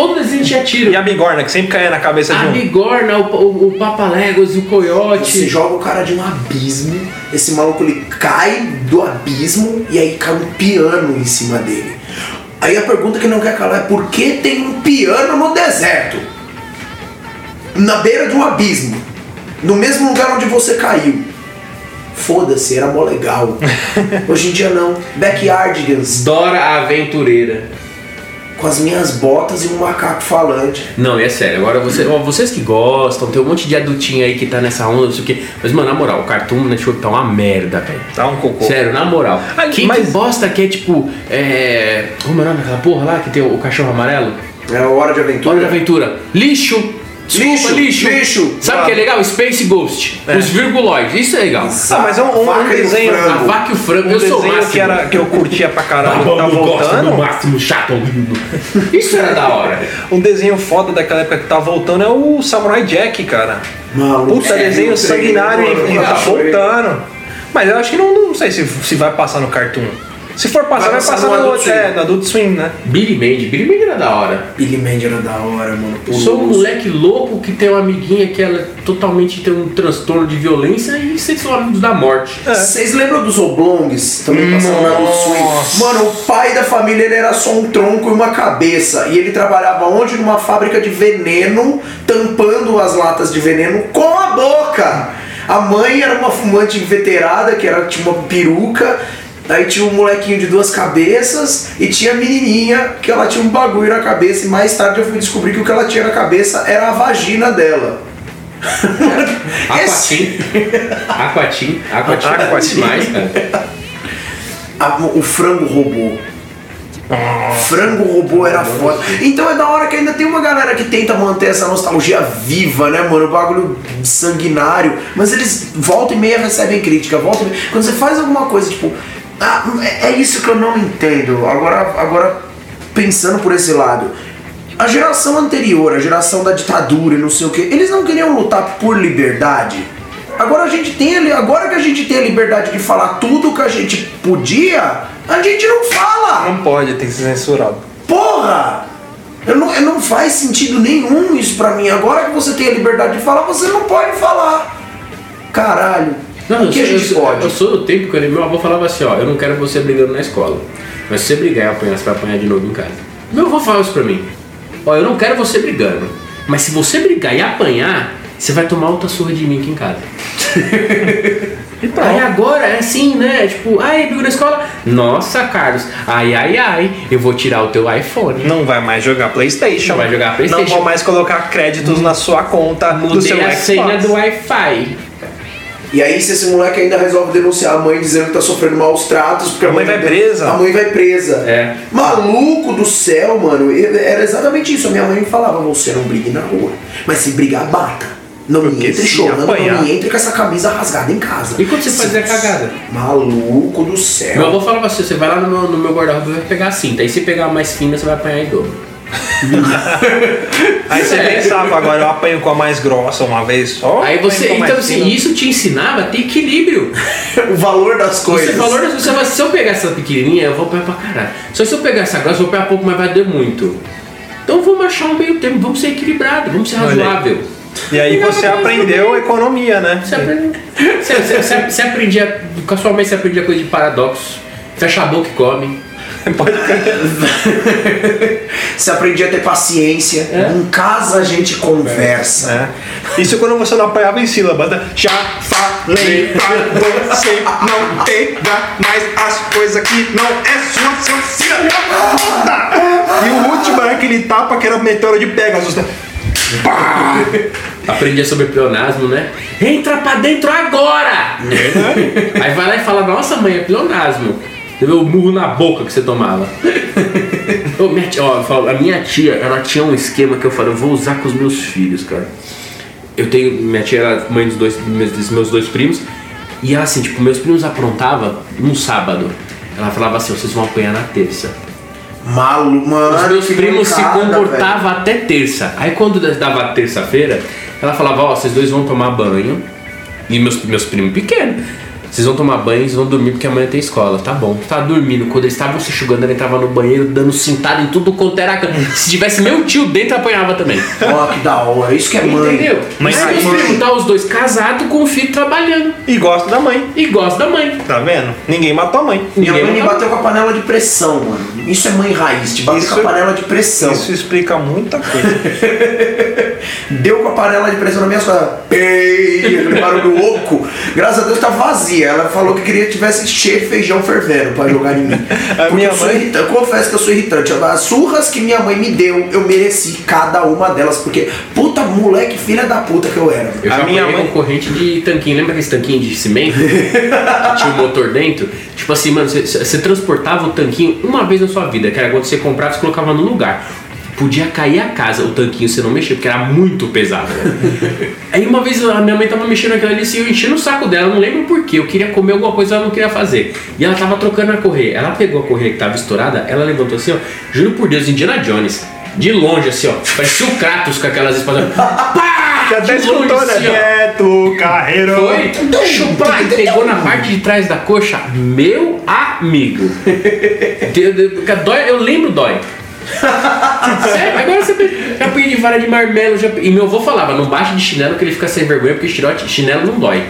Speaker 2: Todo desenho tinha tiro.
Speaker 1: E a bigorna, que sempre caía na cabeça de
Speaker 2: A
Speaker 1: um.
Speaker 2: bigorna, o, o, o papaléguas, o
Speaker 3: Você
Speaker 2: coiote.
Speaker 3: joga o cara de um abismo, esse maluco ele cai do abismo e aí cai um piano em cima dele. Aí a pergunta que não quer calar é por que tem um piano no deserto? Na beira de um abismo, no mesmo lugar onde você caiu. Foda-se, era mó legal. Hoje em dia não. Backyardigans,
Speaker 2: Dora a Aventureira.
Speaker 3: Com as minhas botas e um macaco falante.
Speaker 2: Não, e é sério, agora você, ó, vocês que gostam, tem um monte de adultinho aí que tá nessa onda, não sei o quê. Mas, mano, na moral, o Cartoon Network tá uma merda, velho.
Speaker 1: Tá um cocô.
Speaker 2: Sério, na moral.
Speaker 1: Ah,
Speaker 2: Quem
Speaker 1: mas-
Speaker 2: que bosta que é tipo. É. Como é o nome daquela porra lá que tem o, o cachorro amarelo?
Speaker 3: É a hora de aventura.
Speaker 2: Hora de aventura. Lixo! Desculpa,
Speaker 3: Lixo,
Speaker 2: lixo!
Speaker 3: lixo.
Speaker 2: Sabe o que é legal? Space Ghost. Os virguloides. Isso é legal.
Speaker 1: Ah, mas é um, um desenho.
Speaker 2: A vaca e o frango,
Speaker 1: Um
Speaker 2: eu sou o
Speaker 1: desenho
Speaker 2: máximo.
Speaker 1: que, era, que eu curtia pra caralho,
Speaker 2: Tá
Speaker 1: que tá
Speaker 2: bom, gosto do
Speaker 1: voltando.
Speaker 2: máximo chato. Isso era da hora.
Speaker 1: Um desenho foda daquela época que tá voltando é o Samurai Jack, cara.
Speaker 3: Maluco,
Speaker 1: Puta
Speaker 3: é,
Speaker 1: desenho sanguinário
Speaker 3: mano,
Speaker 1: e, tá voltando. Mas eu acho que não, não sei se, se vai passar no Cartoon. Se for passar,
Speaker 3: Vai
Speaker 1: vai,
Speaker 3: passar no
Speaker 1: no,
Speaker 3: Adult
Speaker 1: outro,
Speaker 3: Swim.
Speaker 1: é, no Adult Swim, né?
Speaker 2: Billy Mandy. Billy Mandy era da hora.
Speaker 3: Billy Mandy era da hora, mano.
Speaker 2: Sou um moleque louco que tem uma amiguinha que ela totalmente tem um transtorno de violência e vocês são amigos da morte.
Speaker 3: Vocês lembram dos Oblongs? Também passaram na Adult Swim. Mano, o pai da família ele era só um tronco e uma cabeça. E ele trabalhava onde? Numa fábrica de veneno, tampando as latas de veneno com a boca. A mãe era uma fumante inveterada, que era, tinha uma peruca. Aí tinha um molequinho de duas cabeças e tinha a menininha que ela tinha um bagulho na cabeça. E mais tarde eu fui descobrir que o que ela tinha na cabeça era a vagina dela.
Speaker 2: Aquatim. Aquatim. Aquatim.
Speaker 1: Aquatim.
Speaker 2: Cara.
Speaker 3: A- o frango robô. Frango robô era foda. Então é da hora que ainda tem uma galera que tenta manter essa nostalgia viva, né, mano? O bagulho sanguinário. Mas eles volta e meia recebem crítica. Volta e meia. Quando você faz alguma coisa, tipo. Ah, é- isso que eu não entendo. Agora, agora, pensando por esse lado. A geração anterior, a geração da ditadura e não sei o que, eles não queriam lutar por liberdade. Agora a gente tem, agora que a gente tem a liberdade de falar tudo que a gente podia, a gente não fala.
Speaker 1: Não pode, tem que ser censurado.
Speaker 3: Porra! Eu não, eu não faz sentido nenhum isso pra mim. Agora que você tem a liberdade de falar, você não pode falar. Caralho.
Speaker 2: Não,
Speaker 3: o
Speaker 2: eu
Speaker 3: que a
Speaker 2: eu,
Speaker 3: gente
Speaker 2: sou,
Speaker 3: pode?
Speaker 2: eu sou do tempo que meu avô falava assim, ó, eu não quero você brigando na escola. Mas se você brigar e apanhar, você vai apanhar de novo em casa. Meu avô falava isso pra mim. Ó, eu não quero você brigando. Mas se você brigar e apanhar, você vai tomar outra surra de mim aqui em casa. Aí agora é assim, né? Tipo, ai, brigo na escola. Nossa, Carlos, ai, ai, ai, eu vou tirar o teu iPhone.
Speaker 1: Não vai mais jogar Playstation.
Speaker 2: Não vai jogar PlayStation.
Speaker 1: Não vou mais colocar créditos na sua conta do seu
Speaker 2: Mudei a
Speaker 1: Xbox.
Speaker 2: senha do Wi-Fi.
Speaker 3: E aí, se esse moleque ainda resolve denunciar a mãe dizendo que tá sofrendo maus tratos, porque a,
Speaker 1: A mãe vai presa.
Speaker 3: A mãe vai presa.
Speaker 2: É.
Speaker 3: Maluco do céu, mano. Era exatamente isso. A minha mãe me falava: você não brigue na rua. Mas se brigar, bata. Não me
Speaker 1: Porque
Speaker 3: entre
Speaker 1: se
Speaker 3: chorando, não me entre com essa camisa rasgada em casa.
Speaker 2: E quando você fazia cagada?
Speaker 3: Maluco do céu.
Speaker 2: Meu avô falava assim: você vai lá no meu, no meu guarda-roupa e vai pegar a cinta. Aí se pegar mais fina, você vai apanhar em dobro.
Speaker 1: Aí você
Speaker 2: É.
Speaker 1: pensava, agora eu apanho com a mais grossa uma vez só.
Speaker 2: Aí você. Então, assim, isso te ensinava a ter equilíbrio.
Speaker 3: o valor das coisas.
Speaker 2: valor das se eu pegar essa pequenininha, eu vou apanhar pra caralho. Só se eu pegar essa grossa, eu vou apanhar pouco, mas vai doer muito. Então vamos achar um meio termo, vamos ser equilibrados, vamos ser razoável.
Speaker 1: E aí você aprendeu economia, né?
Speaker 2: Você, aprende, você, você- você- você aprendia. Com a sua mãe você aprendia coisa de paradoxo. Fecha a boca e come.
Speaker 1: Pode
Speaker 3: Você aprendia a ter paciência.
Speaker 2: É.
Speaker 3: Em casa a gente conversa.
Speaker 1: É. Isso quando você não apanhava em sílaba. né? Já falei pra você não pegar mais as coisas que não é sua, seu filho da puta. E o último é aquele tapa que era meteoro de Pegasus. né? Pá!
Speaker 2: Aprendia sobre pleonasmo, né? Entra pra dentro agora! Aí vai lá e fala, nossa mãe, é pleonasmo. Vê o murro na boca que você tomava. Ô, minha tia, ó, eu falo, a minha tia, ela tinha um esquema que eu falei, eu vou usar com os meus filhos, cara. Eu tenho. Minha tia era mãe dos dois meus, dos meus dois primos. E ela assim, tipo, meus primos aprontavam num sábado. Ela falava assim, vocês vão apanhar na terça.
Speaker 3: Malu, mano.
Speaker 2: Os meus primos se comportavam até terça. Aí quando dava terça-feira, ela falava, ó, vocês dois vão tomar banho. E meus, meus primos pequenos. Vocês vão tomar banho, vocês vão dormir porque amanhã tem escola. Tá bom. Tava dormindo. Quando eles estavam se enxugando, ela entrava no banheiro, dando cintada em tudo quanto era canto. Se tivesse meu tio dentro, apanhava também.
Speaker 3: Ó, que da hora. Isso que é mãe.
Speaker 2: Entendeu?
Speaker 1: Mas
Speaker 2: meus
Speaker 1: mãe-
Speaker 2: primos tá os dois casados com o filho trabalhando.
Speaker 1: E gosta da mãe.
Speaker 2: E gosta da mãe.
Speaker 1: Tá vendo? Ninguém matou a mãe.
Speaker 3: Minha
Speaker 2: Ninguém
Speaker 3: mãe me
Speaker 2: matou.
Speaker 3: bateu com a panela de pressão, mano. Isso é mãe raiz, te bater
Speaker 1: Isso-
Speaker 3: com a panela de pressão.
Speaker 1: Isso explica muita coisa.
Speaker 3: Deu com a panela de pressão na minha sua. Ei, aquele barulho oco. Graças a Deus tá vazia. Ela falou que queria que tivesse cheio de feijão fervendo pra jogar em mim. Porque
Speaker 1: minha
Speaker 3: eu sou
Speaker 1: mãe-
Speaker 3: irritante. Eu confesso que eu sou irritante. As surras que minha mãe me deu, eu mereci cada uma delas. Porque, puta moleque, filha da puta que eu era.
Speaker 2: Eu
Speaker 1: A minha mãe-
Speaker 2: corrente de tanquinho. Lembra aquele tanquinho de cimento? que tinha um motor dentro? Tipo assim, mano, você, transportava o tanquinho uma vez na sua vida, que era quando você comprava, você colocava no lugar. Podia cair a casa, o tanquinho você não mexia, porque era muito pesado. Né? Aí uma vez a minha mãe tava mexendo naquilo ali, assim, eu enchi no saco dela, não lembro porquê. Eu queria comer alguma coisa, ela não queria fazer. E ela tava trocando a correia. Ela pegou a correia que tava estourada, ela levantou assim, ó, juro por Deus, Indiana Jones. De longe, assim, ó. Parecia o Kratos com aquelas espadas. Pá!
Speaker 1: Já até escutou, né?
Speaker 2: assim, ó.
Speaker 1: Neto Carreiro.
Speaker 2: Foi, chupar e pegou na parte de trás da coxa. Meu amigo. Dói, eu lembro, dói. Agora você já apanhei de vara de marmelo. Já, e meu avô falava: não baixe de chinelo que ele fica sem vergonha, porque chirote, chinelo não dói.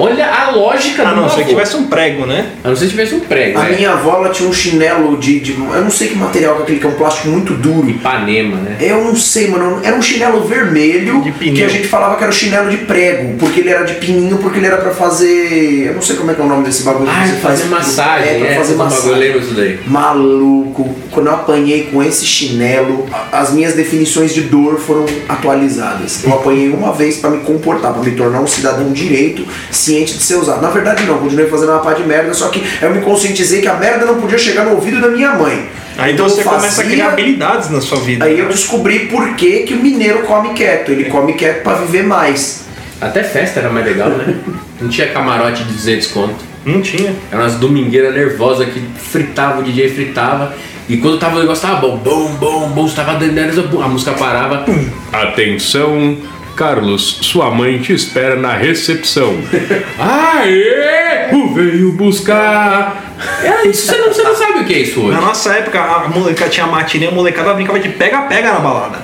Speaker 2: Olha a lógica
Speaker 1: A
Speaker 2: do
Speaker 1: não
Speaker 2: meu
Speaker 1: ser que tivesse um prego, né?
Speaker 2: A não ser que tivesse um prego.
Speaker 3: A
Speaker 2: né?
Speaker 3: minha avó ela tinha um chinelo de, de- Eu não sei que material que é aquele que é um plástico muito duro.
Speaker 2: Ipanema, né?
Speaker 3: Eu não sei, mano. Era um chinelo vermelho
Speaker 1: De pneu.
Speaker 3: que a gente falava que era o chinelo de prego, porque ele era de pininho, porque ele era pra fazer. Eu não sei como é que é o nome desse bagulho.
Speaker 2: Ah,
Speaker 3: você
Speaker 2: fazer
Speaker 3: faz-
Speaker 2: massagem,
Speaker 3: É, pra
Speaker 2: é,
Speaker 3: fazer
Speaker 2: bagulho,
Speaker 3: massagem.
Speaker 2: lembro disso daí.
Speaker 3: Maluco, quando eu apanhei com esse chinelo, a- as minhas definições de dor foram atualizadas. Eu apanhei uma vez pra me comportar, pra me tornar um cidadão direito, ciente de ser usado. Na verdade, não, continuei fazendo uma pá de merda, só que eu me conscientizei que a merda não podia chegar no ouvido da minha mãe.
Speaker 1: Aí
Speaker 3: Então
Speaker 1: você
Speaker 3: eu
Speaker 1: começa a
Speaker 3: fazia-
Speaker 1: criar habilidades na sua vida.
Speaker 3: Aí eu descobri por que, que o mineiro come quieto. Ele come quieto pra viver mais.
Speaker 2: Até festa era mais legal, né? Não tinha camarote de 200 conto.
Speaker 1: Não tinha.
Speaker 2: Eram umas domingueiras nervosas que fritava, o DJ fritava. E quando tava o negócio tava bom, bom, bom, bom, tava dando a música parava.
Speaker 8: Atenção, Carlos, sua mãe te espera na recepção.
Speaker 2: Aê! O veio buscar. É isso, você não, você não sabe o que é isso hoje.
Speaker 1: Na nossa época, a molecada tinha matinê, a molecada brincava de pega-pega na balada.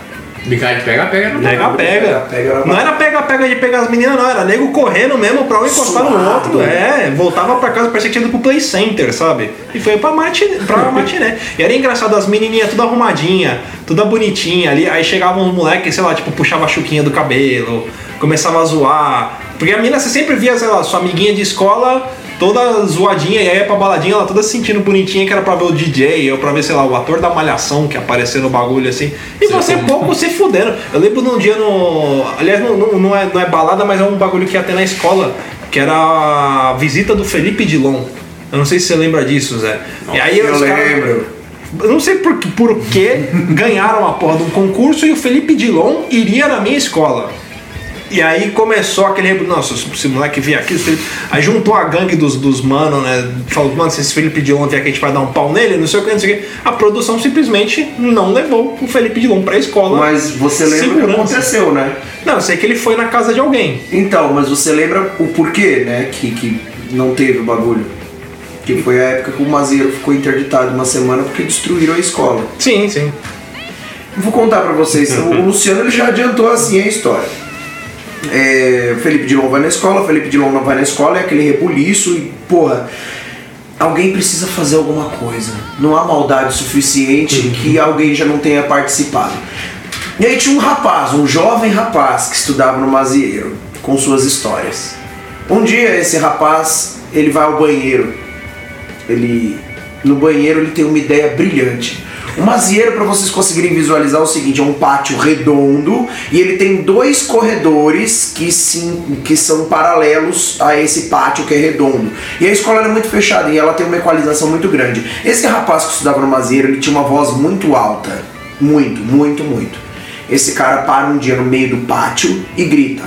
Speaker 2: Brincar de pega, pega, não
Speaker 1: Pega-pega.
Speaker 3: Pega-pega era
Speaker 1: Não era pega-pega de pegar as meninas, não. Era nego correndo mesmo pra um encostar no
Speaker 3: Suado.
Speaker 1: outro. É, voltava pra casa, parecia que tinha ido pro play center, sabe? E foi pra matiné. Pra matiné. E era engraçado, as menininhas tudo arrumadinha, tudo bonitinha ali. Aí chegavam os moleques, sei lá, tipo, puxava a chuquinha do cabelo, começava a zoar. Porque a mina você sempre via, sei lá, sua amiguinha de escola toda zoadinha e aí ia pra baladinha, ela toda se sentindo bonitinha que era pra ver o DJ, ou pra ver, sei lá, o ator da malhação que apareceu no bagulho assim. E você pouco se fudendo. Eu lembro de um dia no. Aliás, não, não, não é, não é balada, mas é um bagulho que ia ter na escola, que era a visita do Felipe Dilon. Eu não sei se você lembra disso, Zé. e aí
Speaker 3: eu
Speaker 1: os caras-
Speaker 3: lembro.
Speaker 1: eu não sei por, por que ganharam a porra de um concurso e o Felipe Dilon iria na minha escola. E aí começou aquele Nossa, se esse moleque vier aqui, Felipe- aí juntou a gangue dos, dos mano, né? Falou, mano, se esse Felipe Dilon vier aqui, a gente vai dar um pau nele, não sei o que, não sei o que. A produção simplesmente não levou o Felipe Dilon pra escola.
Speaker 3: Mas você lembra o que
Speaker 1: Segurança.
Speaker 3: aconteceu, né?
Speaker 1: Não, eu sei que ele foi na casa de alguém.
Speaker 3: Então, mas você lembra o porquê, né? Que, que não teve o bagulho? Que foi a época que o Mazeiro ficou interditado uma semana porque destruíram a escola.
Speaker 1: Sim, sim.
Speaker 3: Vou contar pra vocês. o Luciano ele já adiantou assim a história. É, o Felipe Dilon vai na escola, o Felipe Dilon não vai na escola, é aquele rebuliço e, porra, alguém precisa fazer alguma coisa. Não há maldade suficiente que alguém já não tenha participado. E aí tinha um rapaz, um jovem rapaz que estudava no Mazieiro, com suas histórias. Um dia esse rapaz, ele vai ao banheiro. Ele no banheiro ele tem uma ideia brilhante. O mazieiro, para vocês conseguirem visualizar, é o seguinte: é um pátio redondo e ele tem dois corredores que, sim, que são paralelos a esse pátio que é redondo. E a escola é muito fechada e ela tem uma equalização muito grande. Esse rapaz que estudava no mazieiro, ele tinha uma voz muito alta. Muito, muito, muito. Esse cara para um dia no meio do pátio e grita: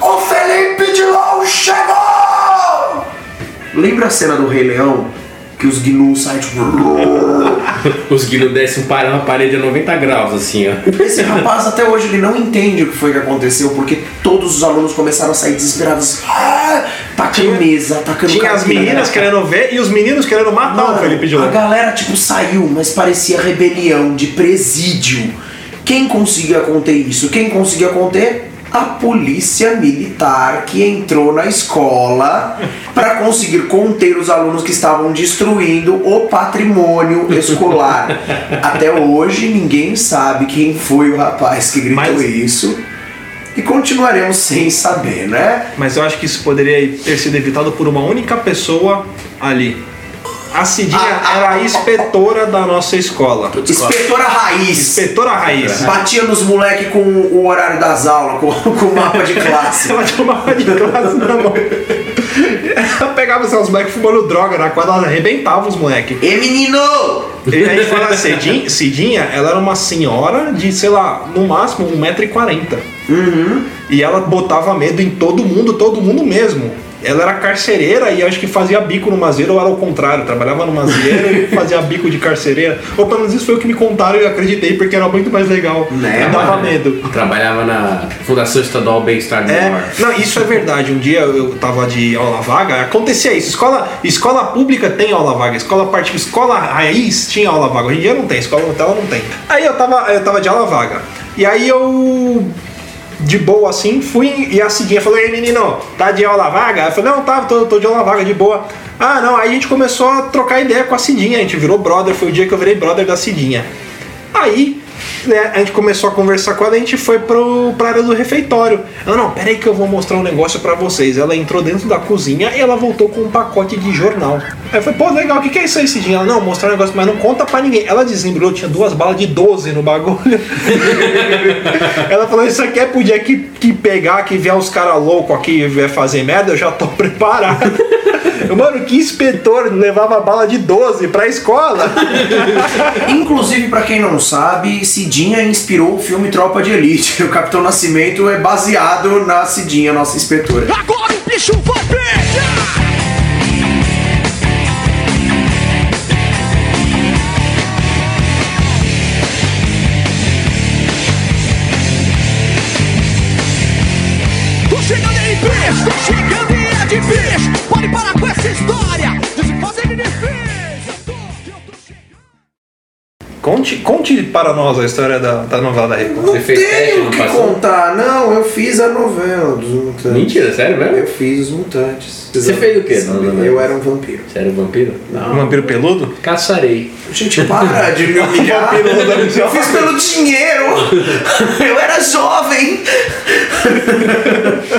Speaker 3: O Felipe de Lau chegou! Lembra a cena do Rei Leão? Que os gnus saem tipo.
Speaker 2: Os guilhos descem para uma parede a 90 graus, assim, ó.
Speaker 3: Esse rapaz até hoje ele não entende o que foi que aconteceu, porque todos os alunos começaram a sair desesperados. Ah, tacando mesa, tacando
Speaker 1: Tinha as meninas querendo ver e os meninos querendo matar o
Speaker 3: Mano,
Speaker 1: Felipe
Speaker 3: A
Speaker 1: Dilon.
Speaker 3: galera, tipo, saiu, mas parecia rebelião de presídio. Quem conseguia conter isso? Quem conseguia conter? A polícia militar que entrou na escola para conseguir conter os alunos que estavam destruindo o patrimônio escolar. Até hoje ninguém sabe quem foi o rapaz que gritou
Speaker 1: Mas-
Speaker 3: isso. E continuaremos sem saber, né?
Speaker 1: Mas eu acho que isso poderia ter sido evitado por uma única pessoa ali. A Cidinha era a inspetora da nossa escola.
Speaker 3: Inspetora Raiz.
Speaker 1: Inspetora Raiz.
Speaker 3: Batia nos moleque com o horário das aulas, com, com o mapa de classe.
Speaker 1: Ela tinha uma de classe na mão. Ela pegava assim, os moleques fumando droga na quadra, ela arrebentava os moleques.
Speaker 3: E menino!
Speaker 1: E a gente fala Cidinha, Cidinha, ela era uma senhora de, sei lá, no máximo 1,40m.
Speaker 3: Uhum.
Speaker 1: E ela botava medo em todo mundo, todo mundo mesmo. Ela era carcereira e acho que fazia bico no mazeiro, ou era o contrário, trabalhava no mazeiro e fazia bico de carcereira. Ou pelo menos isso foi o que me contaram e eu acreditei, porque era muito mais legal.
Speaker 3: Né,
Speaker 1: e dava
Speaker 2: mano?
Speaker 1: medo.
Speaker 2: Trabalhava na Fundação Estadual Bem-Estar do
Speaker 1: É, não, isso é verdade. Um dia eu tava de aula vaga, acontecia isso. Escola, escola pública tem aula vaga, escola particular, escola raiz tinha aula vaga. Hoje em dia não tem, escola Nutella não tem. Aí eu tava, eu tava de aula vaga. E aí eu de boa assim, fui e a Cidinha falou: Ei menino, tá de aula vaga? Eu falei: Não, tá, tô, tô de aula vaga, de boa. Ah, não, aí a gente começou a trocar ideia com a Cidinha, a gente virou brother, foi o dia que eu virei brother da Cidinha. Aí, né, a gente começou a conversar com ela, a gente foi pro, pra área do refeitório. Ela, não, peraí que eu vou mostrar um negócio pra vocês. Ela entrou dentro da cozinha e ela voltou com um pacote de jornal. Aí eu falei, pô, legal, o que, que é isso aí, Cidinha? Ela, não, mostrar um negócio, mas não conta pra ninguém. Ela desembrulhou, tinha duas balas de 12 no bagulho. ela falou, isso aqui é pro dia que, que pegar, que vier os caras loucos aqui e vier fazer merda, eu já tô preparado. Mano, que inspetor levava bala de 12 pra escola?
Speaker 3: Inclusive, pra quem não sabe, Cidinha inspirou o filme Tropa de Elite. O Capitão Nascimento é baseado na Cidinha, nossa inspetora.
Speaker 11: Agora o bicho vai pegar!
Speaker 1: Conte, conte para nós a história da, da novela da Record.
Speaker 3: Não
Speaker 2: Você fez
Speaker 3: tenho o que
Speaker 2: passado?
Speaker 3: contar, não. Eu fiz a novela dos Mutantes.
Speaker 2: Mentira, sério mesmo?
Speaker 3: Eu fiz os Mutantes.
Speaker 2: Você fez o quê novela?
Speaker 3: Eu era um vampiro.
Speaker 2: Sério, vampiro?
Speaker 1: Um vampiro peludo?
Speaker 2: Caçarei.
Speaker 3: Gente, para de me humilhar. Eu fiz pelo dinheiro. Eu era jovem.